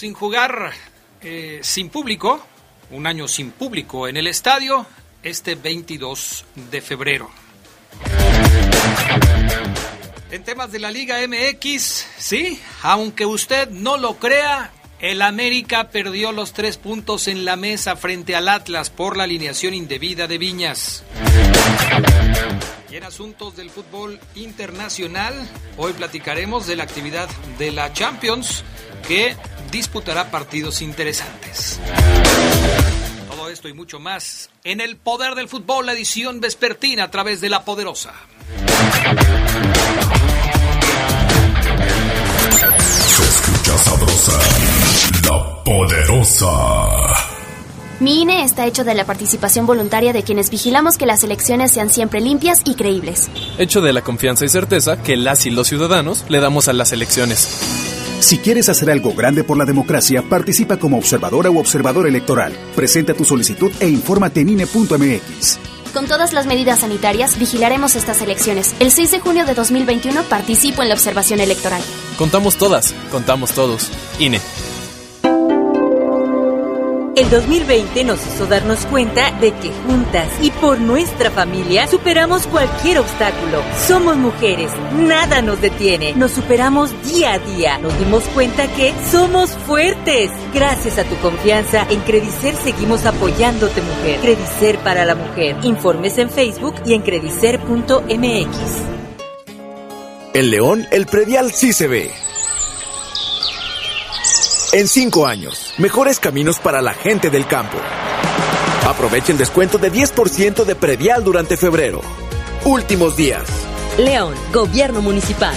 Sin jugar eh, sin público, un año sin público en el estadio, este 22 de febrero. En temas de la Liga MX, sí, aunque usted no lo crea, el América perdió los tres puntos en la mesa frente al Atlas por la alineación indebida de Viñas. Y en asuntos del fútbol internacional, hoy platicaremos de la actividad de la Champions que disputará partidos interesantes. Todo esto y mucho más en el Poder del Fútbol, la edición vespertina a través de La Poderosa. Se escucha sabrosa, La Poderosa. Mi INE está hecho de la participación voluntaria de quienes vigilamos que las elecciones sean siempre limpias y creíbles. Hecho de la confianza y certeza que las y los ciudadanos le damos a las elecciones. Si quieres hacer algo grande por la democracia, participa como observadora u observador electoral. Presenta tu solicitud e infórmate en INE.mx. Con todas las medidas sanitarias, vigilaremos estas elecciones. El 6 de junio de 2021 participo en la observación electoral. Contamos todas, contamos todos. INE. El 2020 nos hizo darnos cuenta de que juntas y por nuestra familia superamos cualquier obstáculo. Somos mujeres, nada nos detiene, nos superamos día a día. Nos dimos cuenta que somos fuertes. Gracias a tu confianza, en Credicer seguimos apoyándote mujer. Credicer para la mujer. Informes en Facebook y en credicer.mx. El león, el predial sí se ve. En cinco años, mejores caminos para la gente del campo. Aprovecha el descuento de 10% de predial durante febrero. Últimos días. León, Gobierno Municipal.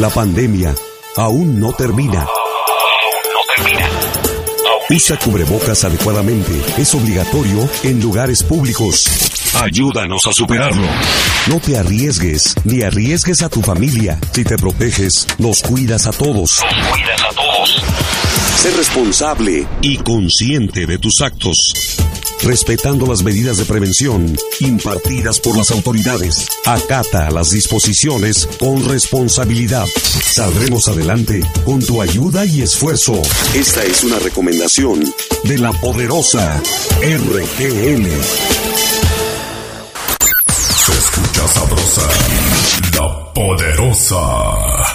La pandemia aún no termina. Usa cubrebocas adecuadamente. Es obligatorio en lugares públicos. Ayúdanos a superarlo. No te arriesgues, ni arriesgues a tu familia. Si te proteges, nos cuidas a todos. Nos cuidas a todos. Sé responsable y consciente de tus actos respetando las medidas de prevención impartidas por las autoridades. Acata las disposiciones con responsabilidad. Saldremos adelante con tu ayuda y esfuerzo. Esta es una recomendación de la poderosa RGN. Se escucha sabrosa, la poderosa.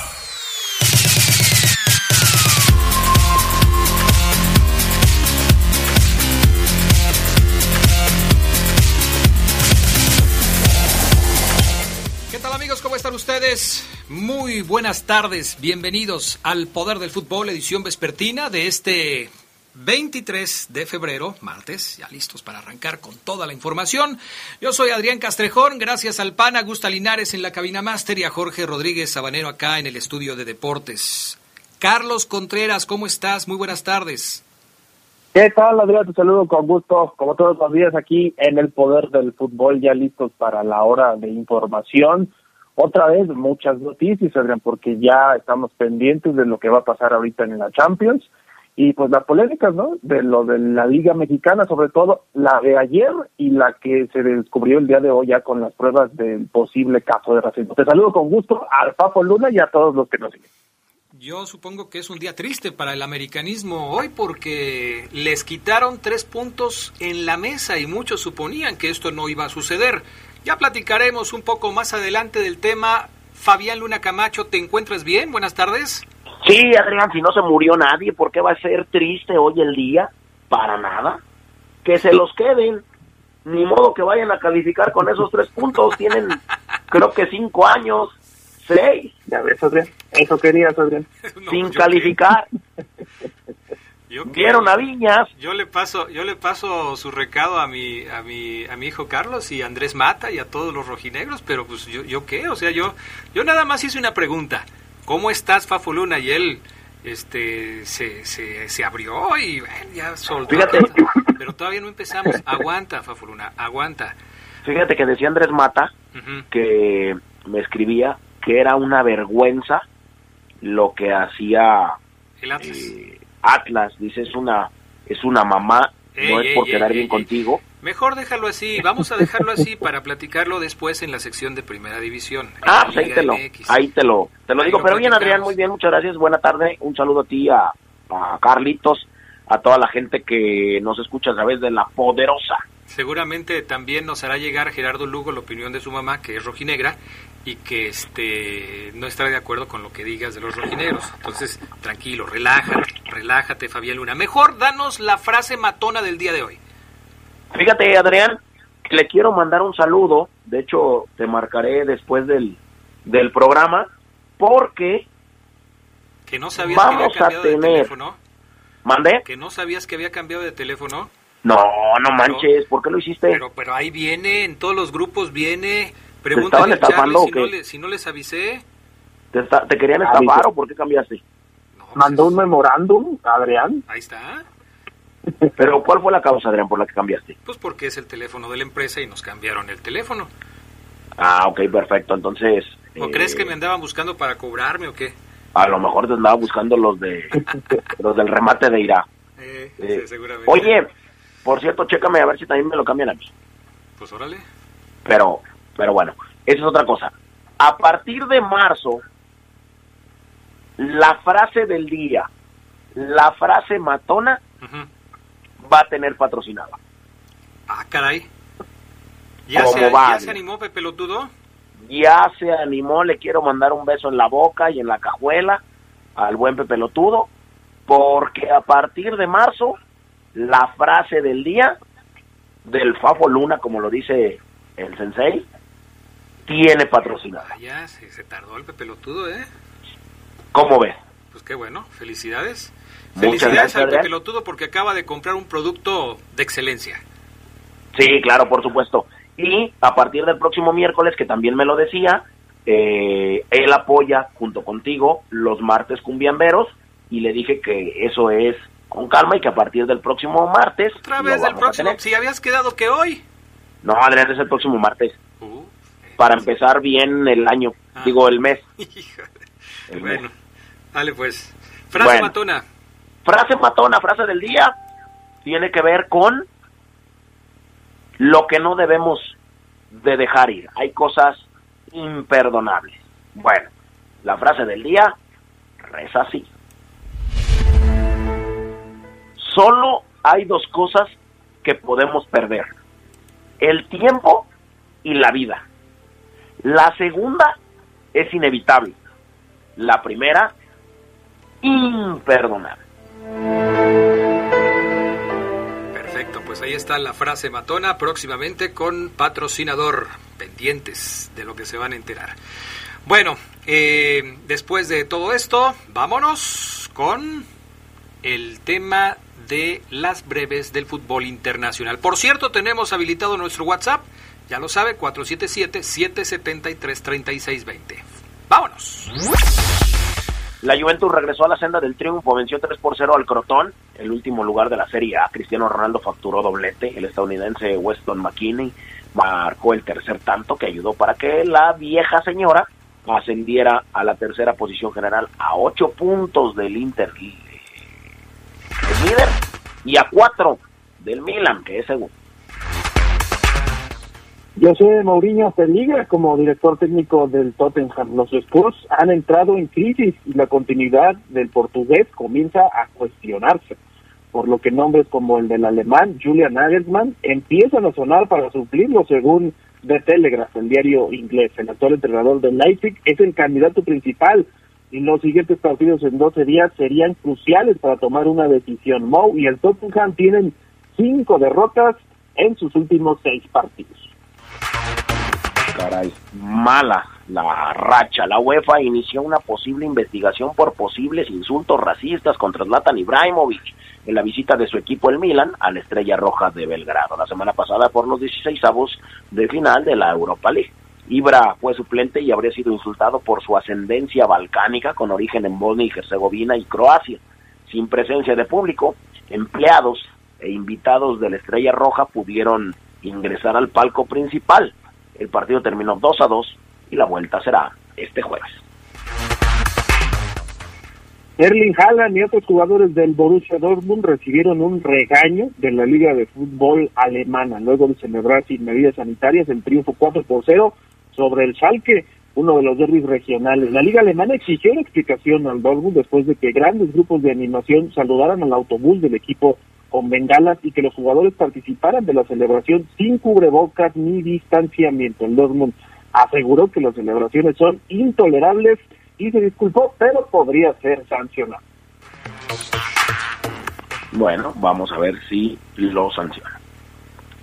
Muy buenas tardes, bienvenidos al Poder del Fútbol, edición vespertina de este 23 de febrero, martes, ya listos para arrancar con toda la información. Yo soy Adrián Castrejón, gracias al PAN, Gusta Linares en la cabina máster y a Jorge Rodríguez Sabanero acá en el estudio de deportes. Carlos Contreras, ¿cómo estás? Muy buenas tardes. ¿Qué tal, Adrián? Te saludo con gusto, como todos los días aquí en el Poder del Fútbol, ya listos para la hora de información otra vez muchas noticias, Adrián, porque ya estamos pendientes de lo que va a pasar ahorita en la Champions y pues las polémicas, ¿no? De lo de la Liga Mexicana, sobre todo la de ayer y la que se descubrió el día de hoy ya con las pruebas del posible caso de racismo. Te saludo con gusto al Papo Luna y a todos los que nos siguen. Yo supongo que es un día triste para el americanismo hoy porque les quitaron tres puntos en la mesa y muchos suponían que esto no iba a suceder. Ya platicaremos un poco más adelante del tema Fabián Luna Camacho, ¿te encuentras bien? Buenas tardes. Sí, Adrián, si no se murió nadie, ¿por qué va a ser triste hoy el día? Para nada. Que se los queden. Ni modo que vayan a calificar con esos tres puntos. Tienen, creo que cinco años, seis. Ya ves, Adrián. Eso querías, Adrián. No, sin calificar. yo. Vieron a Viñas. Yo le paso, yo le paso su recado a mi, a mi, a mi hijo Carlos y a Andrés Mata y a todos los rojinegros, pero pues yo, yo qué, o sea, yo, yo nada más hice una pregunta. ¿Cómo estás, Fafo Luna? Y él, este, se, se, se abrió y bueno, ya soltó. Fíjate. Pero todavía no empezamos. Aguanta, Fafo Luna, aguanta. Fíjate que decía Andrés Mata que me escribía que era una vergüenza lo que hacía El Atlas. eh, Atlas. Dice, es una, es una mamá, Ey, no es ey, por ey, quedar bien contigo. Mejor déjalo así, vamos a dejarlo así para platicarlo después en la sección de Primera División. Ah, pues ahí te lo, ahí te lo, te lo Ahí digo. lo Pero bien, Adrián, muy bien, muchas gracias. Buena tarde. Un saludo a ti, a, a Carlitos, a toda la gente que nos escucha a través de la poderosa. Seguramente también nos hará llegar Gerardo Lugo la opinión de su mamá, que es rojinegra, y que este no estará de acuerdo con lo que digas de los rojinegros. Entonces, tranquilo, relájate, relájate, Fabián Luna. Mejor danos la frase matona del día de hoy. Fíjate, Adrián, que le quiero mandar un saludo. De hecho, te marcaré después del, del programa, porque Que no sabías Vamos que había a cambiado de tener- teléfono. mandé. Que no sabías que había cambiado de teléfono. No, no manches, ¿por qué lo hiciste? Pero, pero ahí viene, en todos los grupos viene. estaban Pregúntale a Charlie si no, le- si no les avisé. ¿Te, está- te querían estafar o por qué cambiaste? No, Mandó pues, un memorándum, Adrián. Ahí está. Pero ¿cuál fue la causa, Adrián, por la que cambiaste? Pues porque es el teléfono de la empresa y nos cambiaron el teléfono. Ah, ok, perfecto. Entonces... ¿O eh, crees que me andaban buscando para cobrarme o qué? A lo mejor te andaba buscando los de los del remate de Irá. Eh, Eh, sí, seguramente. Oye, por cierto, chécame a ver si también me lo cambian a mí. Pues órale. Pero, pero bueno, esa es otra cosa. A partir de marzo, la frase del día, la frase matona, va a tener patrocinada. Ah, caray. ¿Ya, ¿Cómo se, ¿Ya se animó Pepe Lotudo? Ya se animó, le quiero mandar un beso en la boca y en la cajuela al buen pepelotudo, porque a partir de marzo, la frase del día del Fafo Luna, como lo dice el sensei, tiene patrocinada. Ah, ya, se, se tardó el Pepe Lotudo, ¿eh? ¿Cómo ves? Pues qué bueno, felicidades. Muchas felicidades gracias, al Adrián. Pepe Lotudo porque acaba de comprar un producto de excelencia. Sí, claro, por supuesto. Y a partir del próximo miércoles, que también me lo decía, eh, él apoya junto contigo los martes cumbiamberos y le dije que eso es con calma y que a partir del próximo martes... Otra vez del próximo, si habías quedado que hoy. No, Adrián, es el próximo martes, Uh, para empezar bien el año, Ah. digo el mes. El bueno, mes. dale pues. Frase Bueno. matona. Frase matona, frase del día, tiene que ver con lo que no debemos de dejar ir. Hay cosas imperdonables. Bueno, la frase del día reza así. Solo hay dos cosas que podemos perder. El tiempo y la vida. La segunda es inevitable. La primera, imperdonable. Perfecto, pues ahí está la frase matona próximamente con patrocinador. Pendientes de lo que se van a enterar. Bueno, eh, después de todo esto, vámonos con el tema de las breves del fútbol internacional. Por cierto, tenemos habilitado nuestro WhatsApp, ya lo sabe, 477-773-3620. Vámonos. La Juventus regresó a la senda del triunfo, venció 3 por 0 al Crotón, el último lugar de la Serie A. Cristiano Ronaldo facturó doblete, el estadounidense Weston McKinney marcó el tercer tanto que ayudó para que la vieja señora ascendiera a la tercera posición general a 8 puntos del Inter, líder, y a 4 del Milan, que es segundo. José Mourinho peligra como director técnico del Tottenham. Los Spurs han entrado en crisis y la continuidad del portugués comienza a cuestionarse, por lo que nombres como el del alemán Julian Nagelsmann empiezan a sonar para suplirlo según de Telegraph, el diario inglés. El actual entrenador del Leipzig es el candidato principal y los siguientes partidos en 12 días serían cruciales para tomar una decisión. Mou y el Tottenham tienen cinco derrotas en sus últimos seis partidos. Caray, mala la racha. La UEFA inició una posible investigación por posibles insultos racistas contra Zlatan Ibrahimovic en la visita de su equipo el Milan a la Estrella Roja de Belgrado la semana pasada por los 16 avos de final de la Europa League. Ibra fue suplente y habría sido insultado por su ascendencia balcánica con origen en Bosnia y Herzegovina y Croacia. Sin presencia de público, empleados e invitados de la Estrella Roja pudieron ingresar al palco principal. El partido terminó 2 a 2 y la vuelta será este jueves. Erling Haaland y otros jugadores del Borussia Dortmund recibieron un regaño de la Liga de Fútbol Alemana luego de celebrar sin medidas sanitarias el triunfo 4 por 0 sobre el Schalke, uno de los derbis regionales. La Liga Alemana exigió una explicación al Dortmund después de que grandes grupos de animación saludaran al autobús del equipo con bengalas y que los jugadores participaran de la celebración sin cubrebocas ni distanciamiento. El Dortmund aseguró que las celebraciones son intolerables y se disculpó, pero podría ser sancionado. Bueno, vamos a ver si lo sanciona.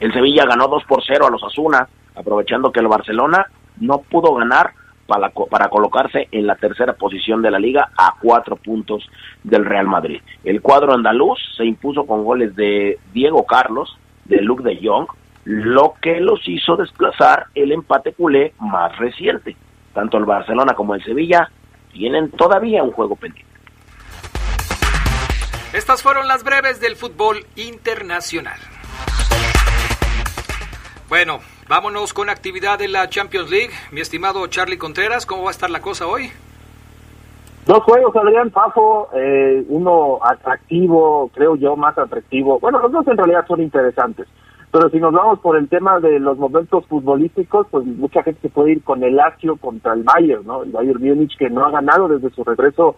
El Sevilla ganó 2 por 0 a los Asuna, aprovechando que el Barcelona no pudo ganar para, para colocarse en la tercera posición de la liga a cuatro puntos del Real Madrid. El cuadro andaluz se impuso con goles de Diego Carlos, de Luke de Jong, lo que los hizo desplazar el empate culé más reciente. Tanto el Barcelona como el Sevilla tienen todavía un juego pendiente. Estas fueron las breves del fútbol internacional. Bueno, vámonos con actividad de la Champions League. Mi estimado Charlie Contreras, ¿cómo va a estar la cosa hoy? Dos juegos, Adrián Pafo, eh, uno atractivo, creo yo, más atractivo. Bueno, los dos en realidad son interesantes. Pero si nos vamos por el tema de los momentos futbolísticos, pues mucha gente se puede ir con el Lazio contra el Bayern, ¿no? El Bayern Múnich que no ha ganado desde su regreso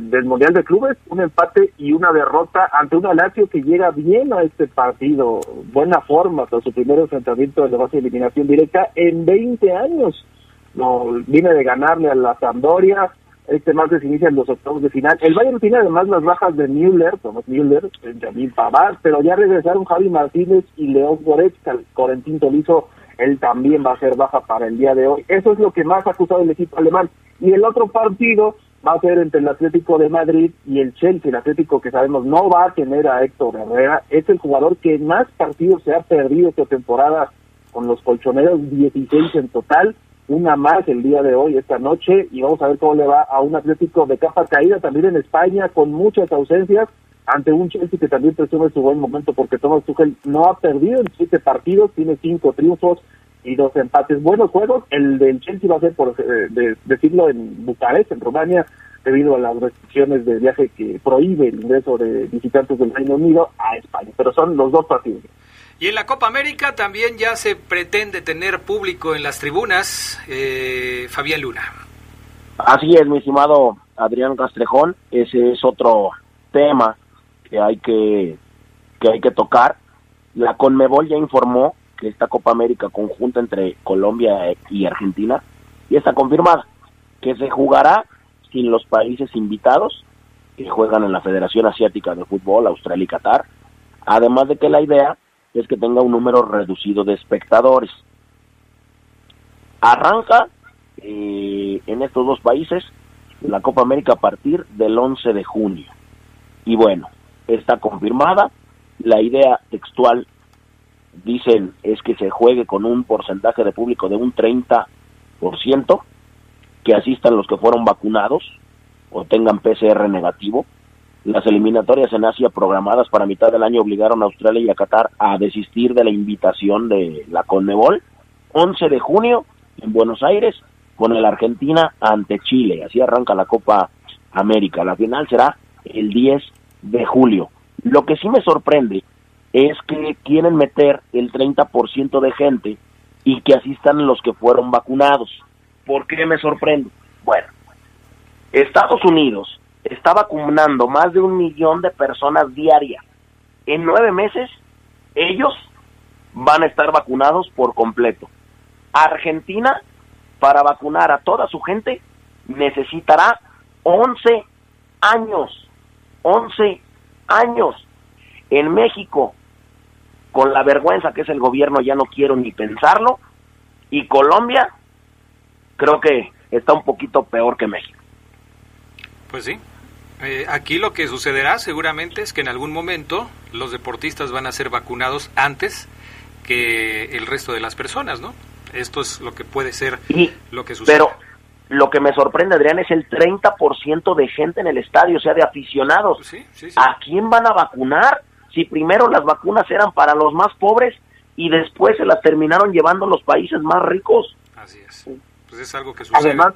del Mundial de Clubes, un empate y una derrota ante una Lazio que llega bien a este partido, buena forma tras su primer enfrentamiento de la base de eliminación directa en 20 años. No, viene de ganarle a la Sampdoria, este martes inician los octavos de final. El Bayern tiene además las bajas de Müller, Tomás Müller, Benjamín Pavard, pero ya regresaron Javi Martínez y León Goretzka. Corentín Tolizo, él también va a ser baja para el día de hoy. Eso es lo que más ha acusado el equipo alemán. Y el otro partido va a ser entre el Atlético de Madrid y el Chelsea. El Atlético que sabemos no va a tener a Héctor Herrera. Es el jugador que más partidos se ha perdido esta temporada con los colchoneros, 16 en total una más el día de hoy, esta noche, y vamos a ver cómo le va a un Atlético de capa caída también en España, con muchas ausencias, ante un Chelsea que también presume su buen momento, porque Thomas Tuchel no ha perdido en siete partidos, tiene cinco triunfos y dos empates. Buenos juegos, el del Chelsea va a ser, por eh, decirlo, en Bucarest, en Rumania, debido a las restricciones de viaje que prohíbe el ingreso de visitantes del Reino Unido a España, pero son los dos partidos. Y en la Copa América también ya se pretende tener público en las tribunas, eh, Fabián Luna. Así es, mi estimado Adrián Castrejón, ese es otro tema que hay que, que hay que tocar. La Conmebol ya informó que esta Copa América conjunta entre Colombia y Argentina ya está confirmada, que se jugará sin los países invitados que juegan en la Federación Asiática de Fútbol, Australia y Qatar, además de que la idea es que tenga un número reducido de espectadores. Arranca eh, en estos dos países la Copa América a partir del 11 de junio. Y bueno, está confirmada. La idea textual, dicen, es que se juegue con un porcentaje de público de un 30%, que asistan los que fueron vacunados o tengan PCR negativo las eliminatorias en Asia programadas para mitad del año obligaron a Australia y a Qatar a desistir de la invitación de la Conmebol. 11 de junio en Buenos Aires con el Argentina ante Chile. Así arranca la Copa América. La final será el 10 de julio. Lo que sí me sorprende es que quieren meter el 30% de gente y que asistan los que fueron vacunados. ¿Por qué me sorprende? Bueno, Estados Unidos está vacunando más de un millón de personas diarias. En nueve meses, ellos van a estar vacunados por completo. Argentina, para vacunar a toda su gente, necesitará 11 años. 11 años. En México, con la vergüenza que es el gobierno, ya no quiero ni pensarlo. Y Colombia, creo que está un poquito peor que México. Pues sí. Eh, aquí lo que sucederá seguramente es que en algún momento los deportistas van a ser vacunados antes que el resto de las personas, ¿no? Esto es lo que puede ser lo que sucede. Pero lo que me sorprende, Adrián, es el 30% de gente en el estadio, o sea, de aficionados. ¿A quién van a vacunar? Si primero las vacunas eran para los más pobres y después se las terminaron llevando los países más ricos. Así es. Pues es algo que sucede. Además,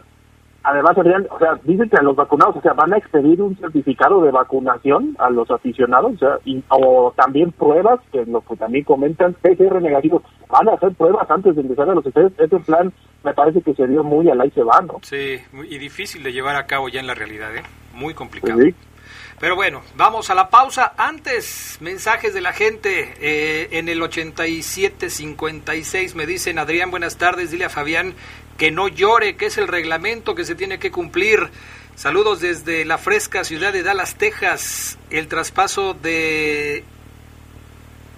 además o sea, dicen que a los vacunados, o sea, van a expedir un certificado de vacunación a los aficionados, o, sea, y, o también pruebas, que lo que también comentan, PCR negativos, van a hacer pruebas antes de empezar a los estudios. Ese plan me parece que se dio muy al ahí se va, ¿no? Sí, y difícil de llevar a cabo ya en la realidad, ¿eh? Muy complicado. Pero bueno, vamos a la pausa. Antes, mensajes de la gente eh, en el 8756 me dicen, Adrián, buenas tardes, dile a Fabián que no llore, que es el reglamento que se tiene que cumplir. Saludos desde la fresca ciudad de Dallas, Texas. El traspaso de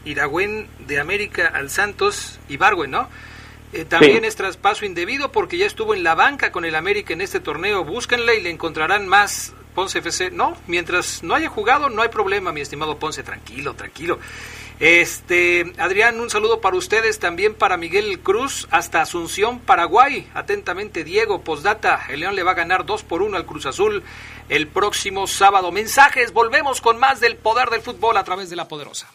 Iragüen de América al Santos, Ibargüen, ¿no? Eh, también es traspaso indebido porque ya estuvo en la banca con el América en este torneo. Búsquenle y le encontrarán más Ponce FC. No, mientras no haya jugado, no hay problema, mi estimado Ponce. Tranquilo, tranquilo. Este, Adrián, un saludo para ustedes, también para Miguel Cruz, hasta Asunción, Paraguay. Atentamente, Diego, postdata. El León le va a ganar 2 por 1 al Cruz Azul el próximo sábado. Mensajes, volvemos con más del poder del fútbol a través de la poderosa.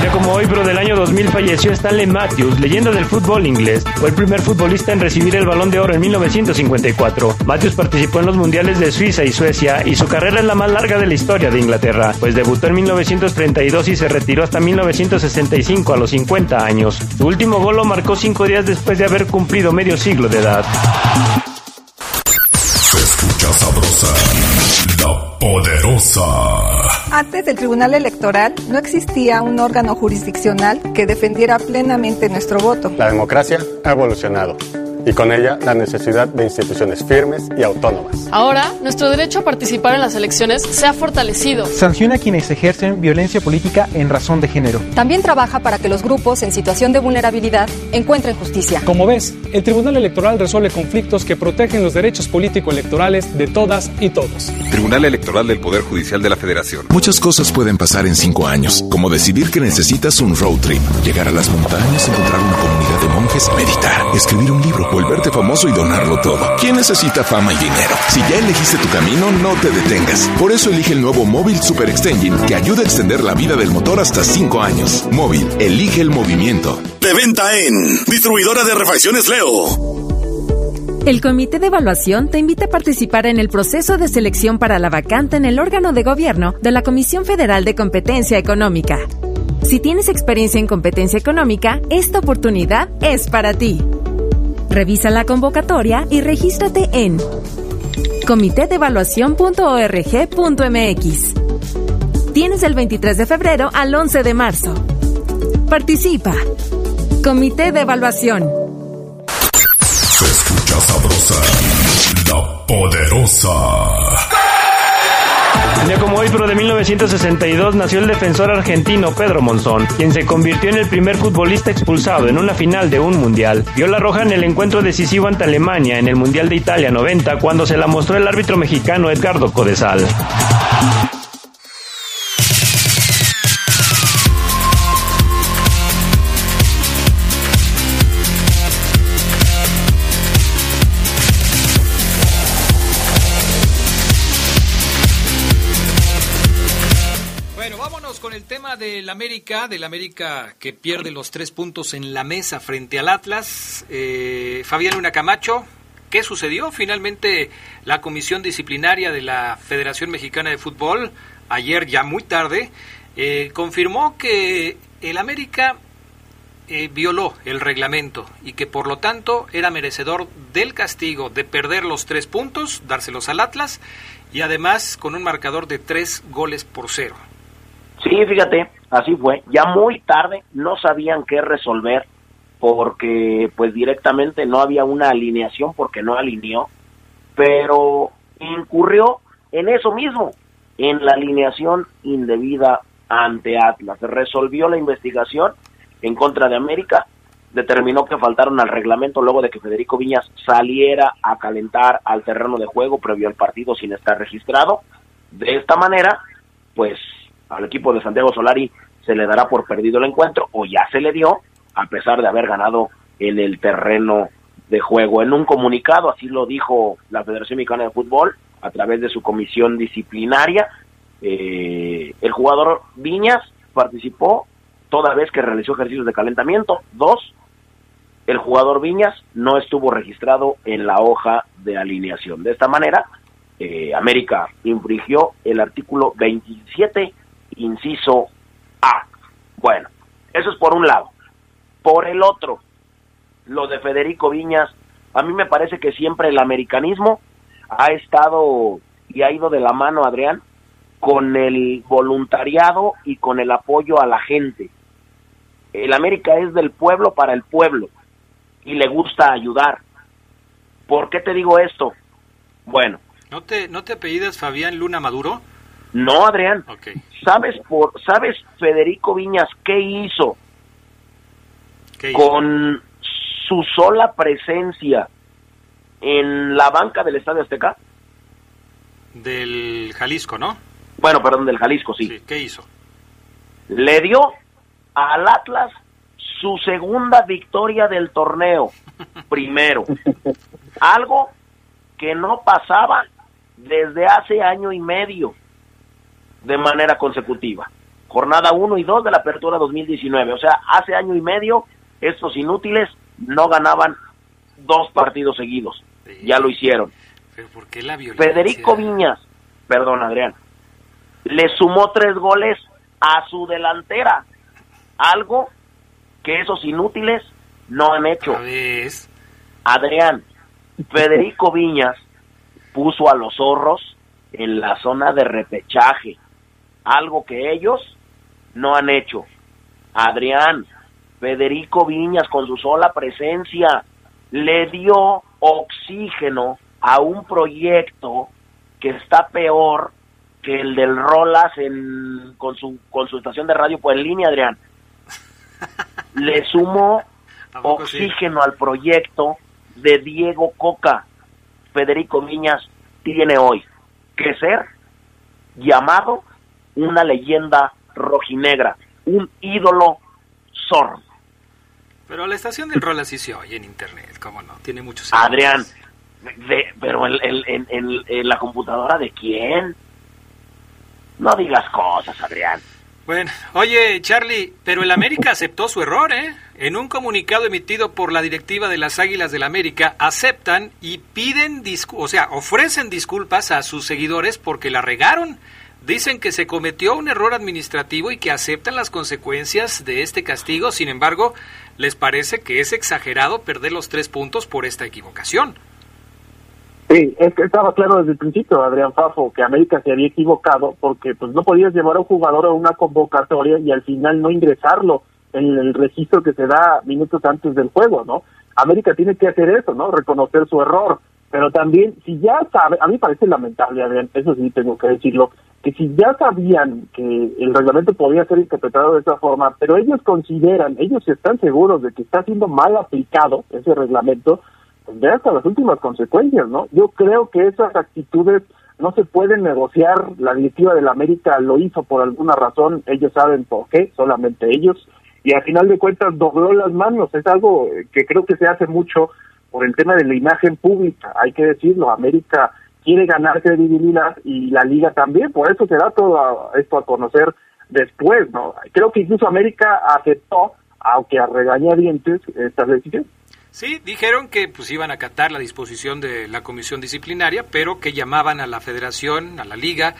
Día como hoy, pero del año 2000, falleció Stanley Matthews, leyenda del fútbol inglés. Fue el primer futbolista en recibir el balón de oro en 1954. Matthews participó en los mundiales de Suiza y Suecia y su carrera es la más larga de la historia de Inglaterra, pues debutó en 1932 y se retiró hasta 1965 a los 50 años. Su último gol lo marcó cinco días después de haber cumplido medio siglo de edad. Se escucha sabrosa, la poderosa. Antes del Tribunal Electoral no existía un órgano jurisdiccional que defendiera plenamente nuestro voto. La democracia ha evolucionado y con ella la necesidad de instituciones firmes y autónomas. Ahora, nuestro derecho a participar en las elecciones se ha fortalecido. Sanciona a quienes ejercen violencia política en razón de género. También trabaja para que los grupos en situación de vulnerabilidad encuentren justicia. Como ves, el Tribunal Electoral resuelve conflictos que protegen los derechos político-electorales de todas y todos. Tribunal Electoral del Poder Judicial de la Federación. Muchas cosas pueden pasar en cinco años, como decidir que necesitas un road trip, llegar a las montañas, encontrar una comunidad de monjes, meditar, escribir un libro volverte famoso y donarlo todo. ¿Quién necesita fama y dinero? Si ya elegiste tu camino, no te detengas. Por eso elige el nuevo Móvil Super Extension que ayuda a extender la vida del motor hasta 5 años. Móvil, elige el movimiento. De venta en Distribuidora de Refacciones Leo. El Comité de Evaluación te invita a participar en el proceso de selección para la vacante en el órgano de gobierno de la Comisión Federal de Competencia Económica. Si tienes experiencia en competencia económica, esta oportunidad es para ti. Revisa la convocatoria y regístrate en comitedevaluación.org.mx. Tienes el 23 de febrero al 11 de marzo. Participa. Comité de Evaluación. Se escucha sabrosa, la poderosa. Un día como hoy, pero de 1962, nació el defensor argentino Pedro Monzón, quien se convirtió en el primer futbolista expulsado en una final de un mundial. Vio la roja en el encuentro decisivo ante Alemania en el Mundial de Italia 90, cuando se la mostró el árbitro mexicano Edgardo Codesal. Del América, del América que pierde los tres puntos en la mesa frente al Atlas. Eh, Fabián Luna Camacho, ¿qué sucedió? Finalmente la comisión disciplinaria de la Federación Mexicana de Fútbol, ayer ya muy tarde, eh, confirmó que el América eh, violó el reglamento y que por lo tanto era merecedor del castigo de perder los tres puntos, dárselos al Atlas y además con un marcador de tres goles por cero. Sí, fíjate, así fue. Ya muy tarde no sabían qué resolver porque pues directamente no había una alineación porque no alineó, pero incurrió en eso mismo, en la alineación indebida ante Atlas. Resolvió la investigación en contra de América, determinó que faltaron al reglamento luego de que Federico Viñas saliera a calentar al terreno de juego previo al partido sin estar registrado. De esta manera, pues al equipo de Santiago Solari se le dará por perdido el encuentro o ya se le dio a pesar de haber ganado en el terreno de juego. En un comunicado, así lo dijo la Federación Mexicana de Fútbol a través de su comisión disciplinaria, eh, el jugador Viñas participó toda vez que realizó ejercicios de calentamiento. Dos, el jugador Viñas no estuvo registrado en la hoja de alineación. De esta manera, eh, América infringió el artículo 27, inciso A. Bueno, eso es por un lado. Por el otro, lo de Federico Viñas, a mí me parece que siempre el americanismo ha estado y ha ido de la mano, Adrián, con el voluntariado y con el apoyo a la gente. El América es del pueblo para el pueblo y le gusta ayudar. ¿Por qué te digo esto? Bueno. ¿No te, no te apellidas Fabián Luna Maduro? No, Adrián. ¿Sabes, por, ¿Sabes Federico Viñas qué hizo con su sola presencia en la banca del Estadio Azteca. Del Jalisco, ¿no? Bueno, perdón, del Jalisco, sí. ¿Qué hizo? Le dio al Atlas su segunda victoria del torneo, primero. Algo que no pasaba desde hace año y medio de manera consecutiva. Jornada 1 y 2 de la apertura 2019. O sea, hace año y medio estos inútiles no ganaban dos partidos seguidos. Ya lo hicieron. Federico Viñas, perdón Adrián, le sumó tres goles a su delantera. Algo que esos inútiles no han hecho. Adrián, Federico Viñas puso a los zorros en la zona de repechaje. Algo que ellos no han hecho. Adrián, Federico Viñas con su sola presencia le dio oxígeno a un proyecto que está peor que el del Rolas en, con, su, con su estación de radio por en línea, Adrián. Le sumó oxígeno al proyecto de Diego Coca. Federico Viñas tiene hoy que ser llamado una leyenda rojinegra, un ídolo sordo. Pero la estación del Rolas sí se oye en internet, ¿cómo no? Tiene muchos... Adrián, pero en, la computadora de quién? No digas cosas, Adrián. Bueno, oye, Charlie, pero el América aceptó su error, ¿eh? En un comunicado emitido por la directiva de las Águilas del América, aceptan y piden, o sea, ofrecen disculpas a sus seguidores porque la regaron Dicen que se cometió un error administrativo y que aceptan las consecuencias de este castigo, sin embargo, les parece que es exagerado perder los tres puntos por esta equivocación. Sí, es que estaba claro desde el principio, Adrián Fafo, que América se había equivocado porque pues no podías llevar a un jugador a una convocatoria y al final no ingresarlo en el registro que se da minutos antes del juego, ¿no? América tiene que hacer eso, ¿no? Reconocer su error. Pero también, si ya sabe, a mí parece lamentable, Adrián, eso sí tengo que decirlo, que si ya sabían que el reglamento podía ser interpretado de esa forma, pero ellos consideran, ellos están seguros de que está siendo mal aplicado ese reglamento, pues ve hasta las últimas consecuencias, ¿no? Yo creo que esas actitudes no se pueden negociar, la directiva de la América lo hizo por alguna razón, ellos saben por qué, solamente ellos, y al final de cuentas dobló las manos, es algo que creo que se hace mucho por el tema de la imagen pública, hay que decirlo, América quiere ganar credibilidad y la liga también, por eso se da todo esto a conocer después, ¿no? Creo que incluso América aceptó, aunque a regañadientes, esta decisión. Sí, dijeron que pues iban a acatar la disposición de la comisión disciplinaria, pero que llamaban a la federación, a la liga,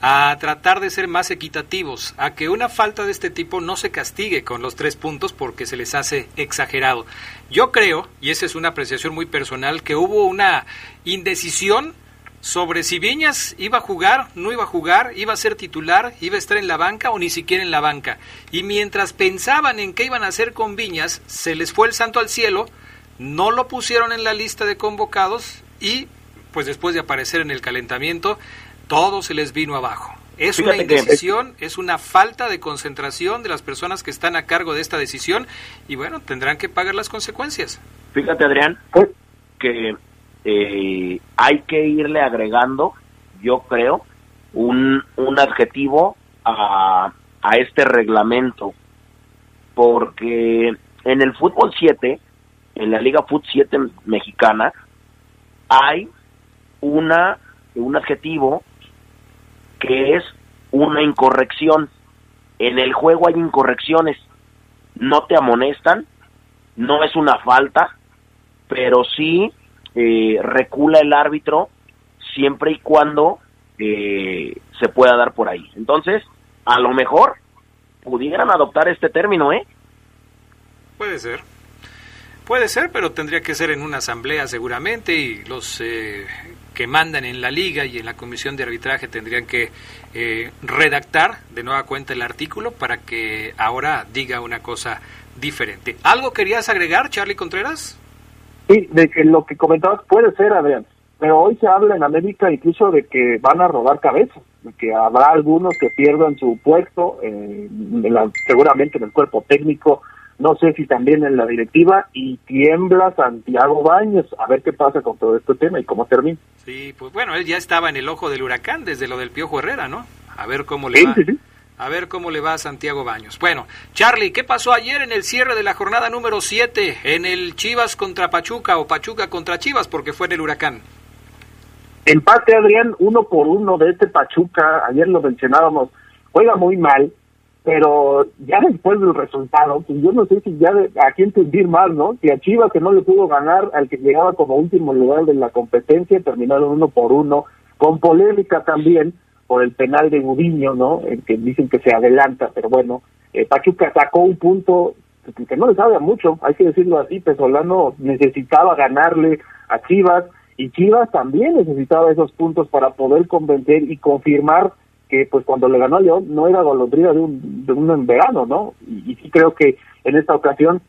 a tratar de ser más equitativos, a que una falta de este tipo no se castigue con los tres puntos porque se les hace exagerado. Yo creo, y esa es una apreciación muy personal, que hubo una indecisión sobre si Viñas iba a jugar, no iba a jugar, iba a ser titular, iba a estar en la banca o ni siquiera en la banca. Y mientras pensaban en qué iban a hacer con Viñas, se les fue el santo al cielo, no lo pusieron en la lista de convocados y pues después de aparecer en el calentamiento, todo se les vino abajo. Es una indecisión, es una falta de concentración de las personas que están a cargo de esta decisión y bueno, tendrán que pagar las consecuencias. Fíjate, Adrián, que eh, hay que irle agregando, yo creo, un, un adjetivo a, a este reglamento, porque en el fútbol 7, en la Liga Fut 7 mexicana, hay una un adjetivo que es una incorrección. En el juego hay incorrecciones. No te amonestan, no es una falta, pero sí eh, recula el árbitro siempre y cuando eh, se pueda dar por ahí. Entonces, a lo mejor pudieran adoptar este término, ¿eh? Puede ser. Puede ser, pero tendría que ser en una asamblea seguramente y los eh, que mandan en la liga y en la comisión de arbitraje tendrían que eh, redactar de nueva cuenta el artículo para que ahora diga una cosa diferente. ¿Algo querías agregar, Charlie Contreras? Sí, de que lo que comentabas puede ser, Adrián, pero hoy se habla en América incluso de que van a rodar cabezas, de que habrá algunos que pierdan su puesto, eh, seguramente en el cuerpo técnico, no sé si también en la directiva, y tiembla Santiago Baños, a ver qué pasa con todo este tema y cómo termina. Sí, pues bueno, él ya estaba en el ojo del huracán desde lo del Piojo Herrera, ¿no? A ver cómo le va. A ver cómo le va a Santiago Baños. Bueno, Charlie, ¿qué pasó ayer en el cierre de la jornada número 7 en el Chivas contra Pachuca o Pachuca contra Chivas porque fue en el huracán? Empate, Adrián, uno por uno de este Pachuca, ayer lo mencionábamos, juega muy mal, pero ya después del resultado, pues yo no sé si ya a quién sentir más, ¿no? Si a Chivas que no le pudo ganar al que llegaba como último lugar de la competencia, terminaron uno por uno, con polémica también por el penal de Gudiño, ¿no? El que dicen que se adelanta, pero bueno, eh, Pachuca sacó un punto que no le sabe mucho, hay que decirlo así, Pesolano necesitaba ganarle a Chivas y Chivas también necesitaba esos puntos para poder convencer y confirmar que pues cuando le ganó a León no era golondrina de un, de un verano, ¿no? Y, sí creo que en esta ocasión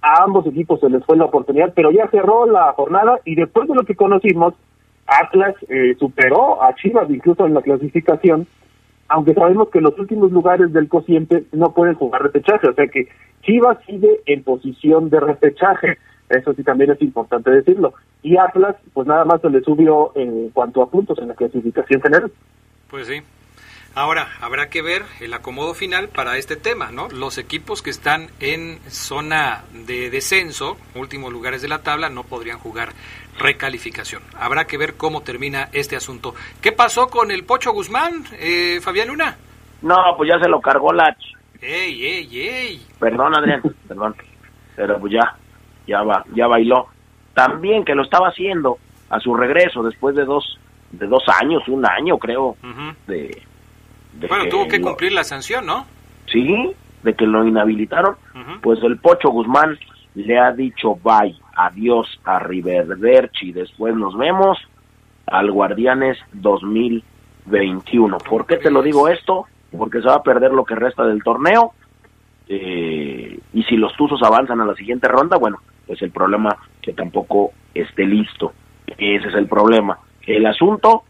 a ambos equipos se les fue la oportunidad, pero ya cerró la jornada y después de lo que conocimos, Atlas eh, superó a Chivas incluso en la clasificación, aunque sabemos que los últimos lugares del cociente no pueden jugar repechaje, o sea que Chivas sigue en posición de repechaje, eso sí también es importante decirlo, y Atlas pues nada más se le subió en cuanto a puntos en la clasificación general. Pues sí, Ahora, habrá que ver el acomodo final para este tema, ¿no? Los equipos que están en zona de descenso, últimos lugares de la tabla, no podrían jugar recalificación. Habrá que ver cómo termina este asunto. ¿Qué pasó con el Pocho Guzmán, eh, Fabián Luna? No, pues ya se lo cargó la... ¡Ey, ey, ey! Perdón, Adrián, perdón. Pero pues ya, ya, va, ya bailó. También que lo estaba haciendo a su regreso después de dos, de dos años, un año creo, de bueno, tuvo que cumplir la sanción, ¿no? Sí, de que lo inhabilitaron. Pues el Pocho Guzmán le ha dicho bye, adiós a Riverderchi, después nos vemos al Guardianes 2021. ¿Por qué te lo digo esto? Porque se va a perder lo que resta del torneo. Eh, y si los Tuzos avanzan a la siguiente ronda, bueno, pues el problema que tampoco esté listo. Ese es el problema. El asunto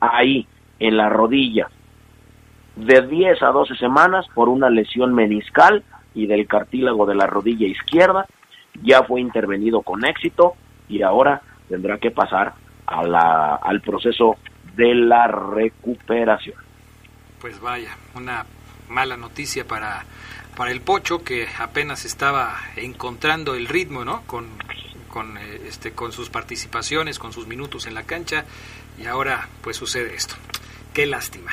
ahí, en la rodilla, de 10 a 12 semanas por una lesión meniscal y del cartílago de la rodilla izquierda. Ya fue intervenido con éxito y ahora tendrá que pasar a la, al proceso de la recuperación. Pues vaya, una mala noticia para, para el Pocho que apenas estaba encontrando el ritmo, ¿no? Con, con, eh, este, con sus participaciones, con sus minutos en la cancha y ahora pues sucede esto. Qué lástima.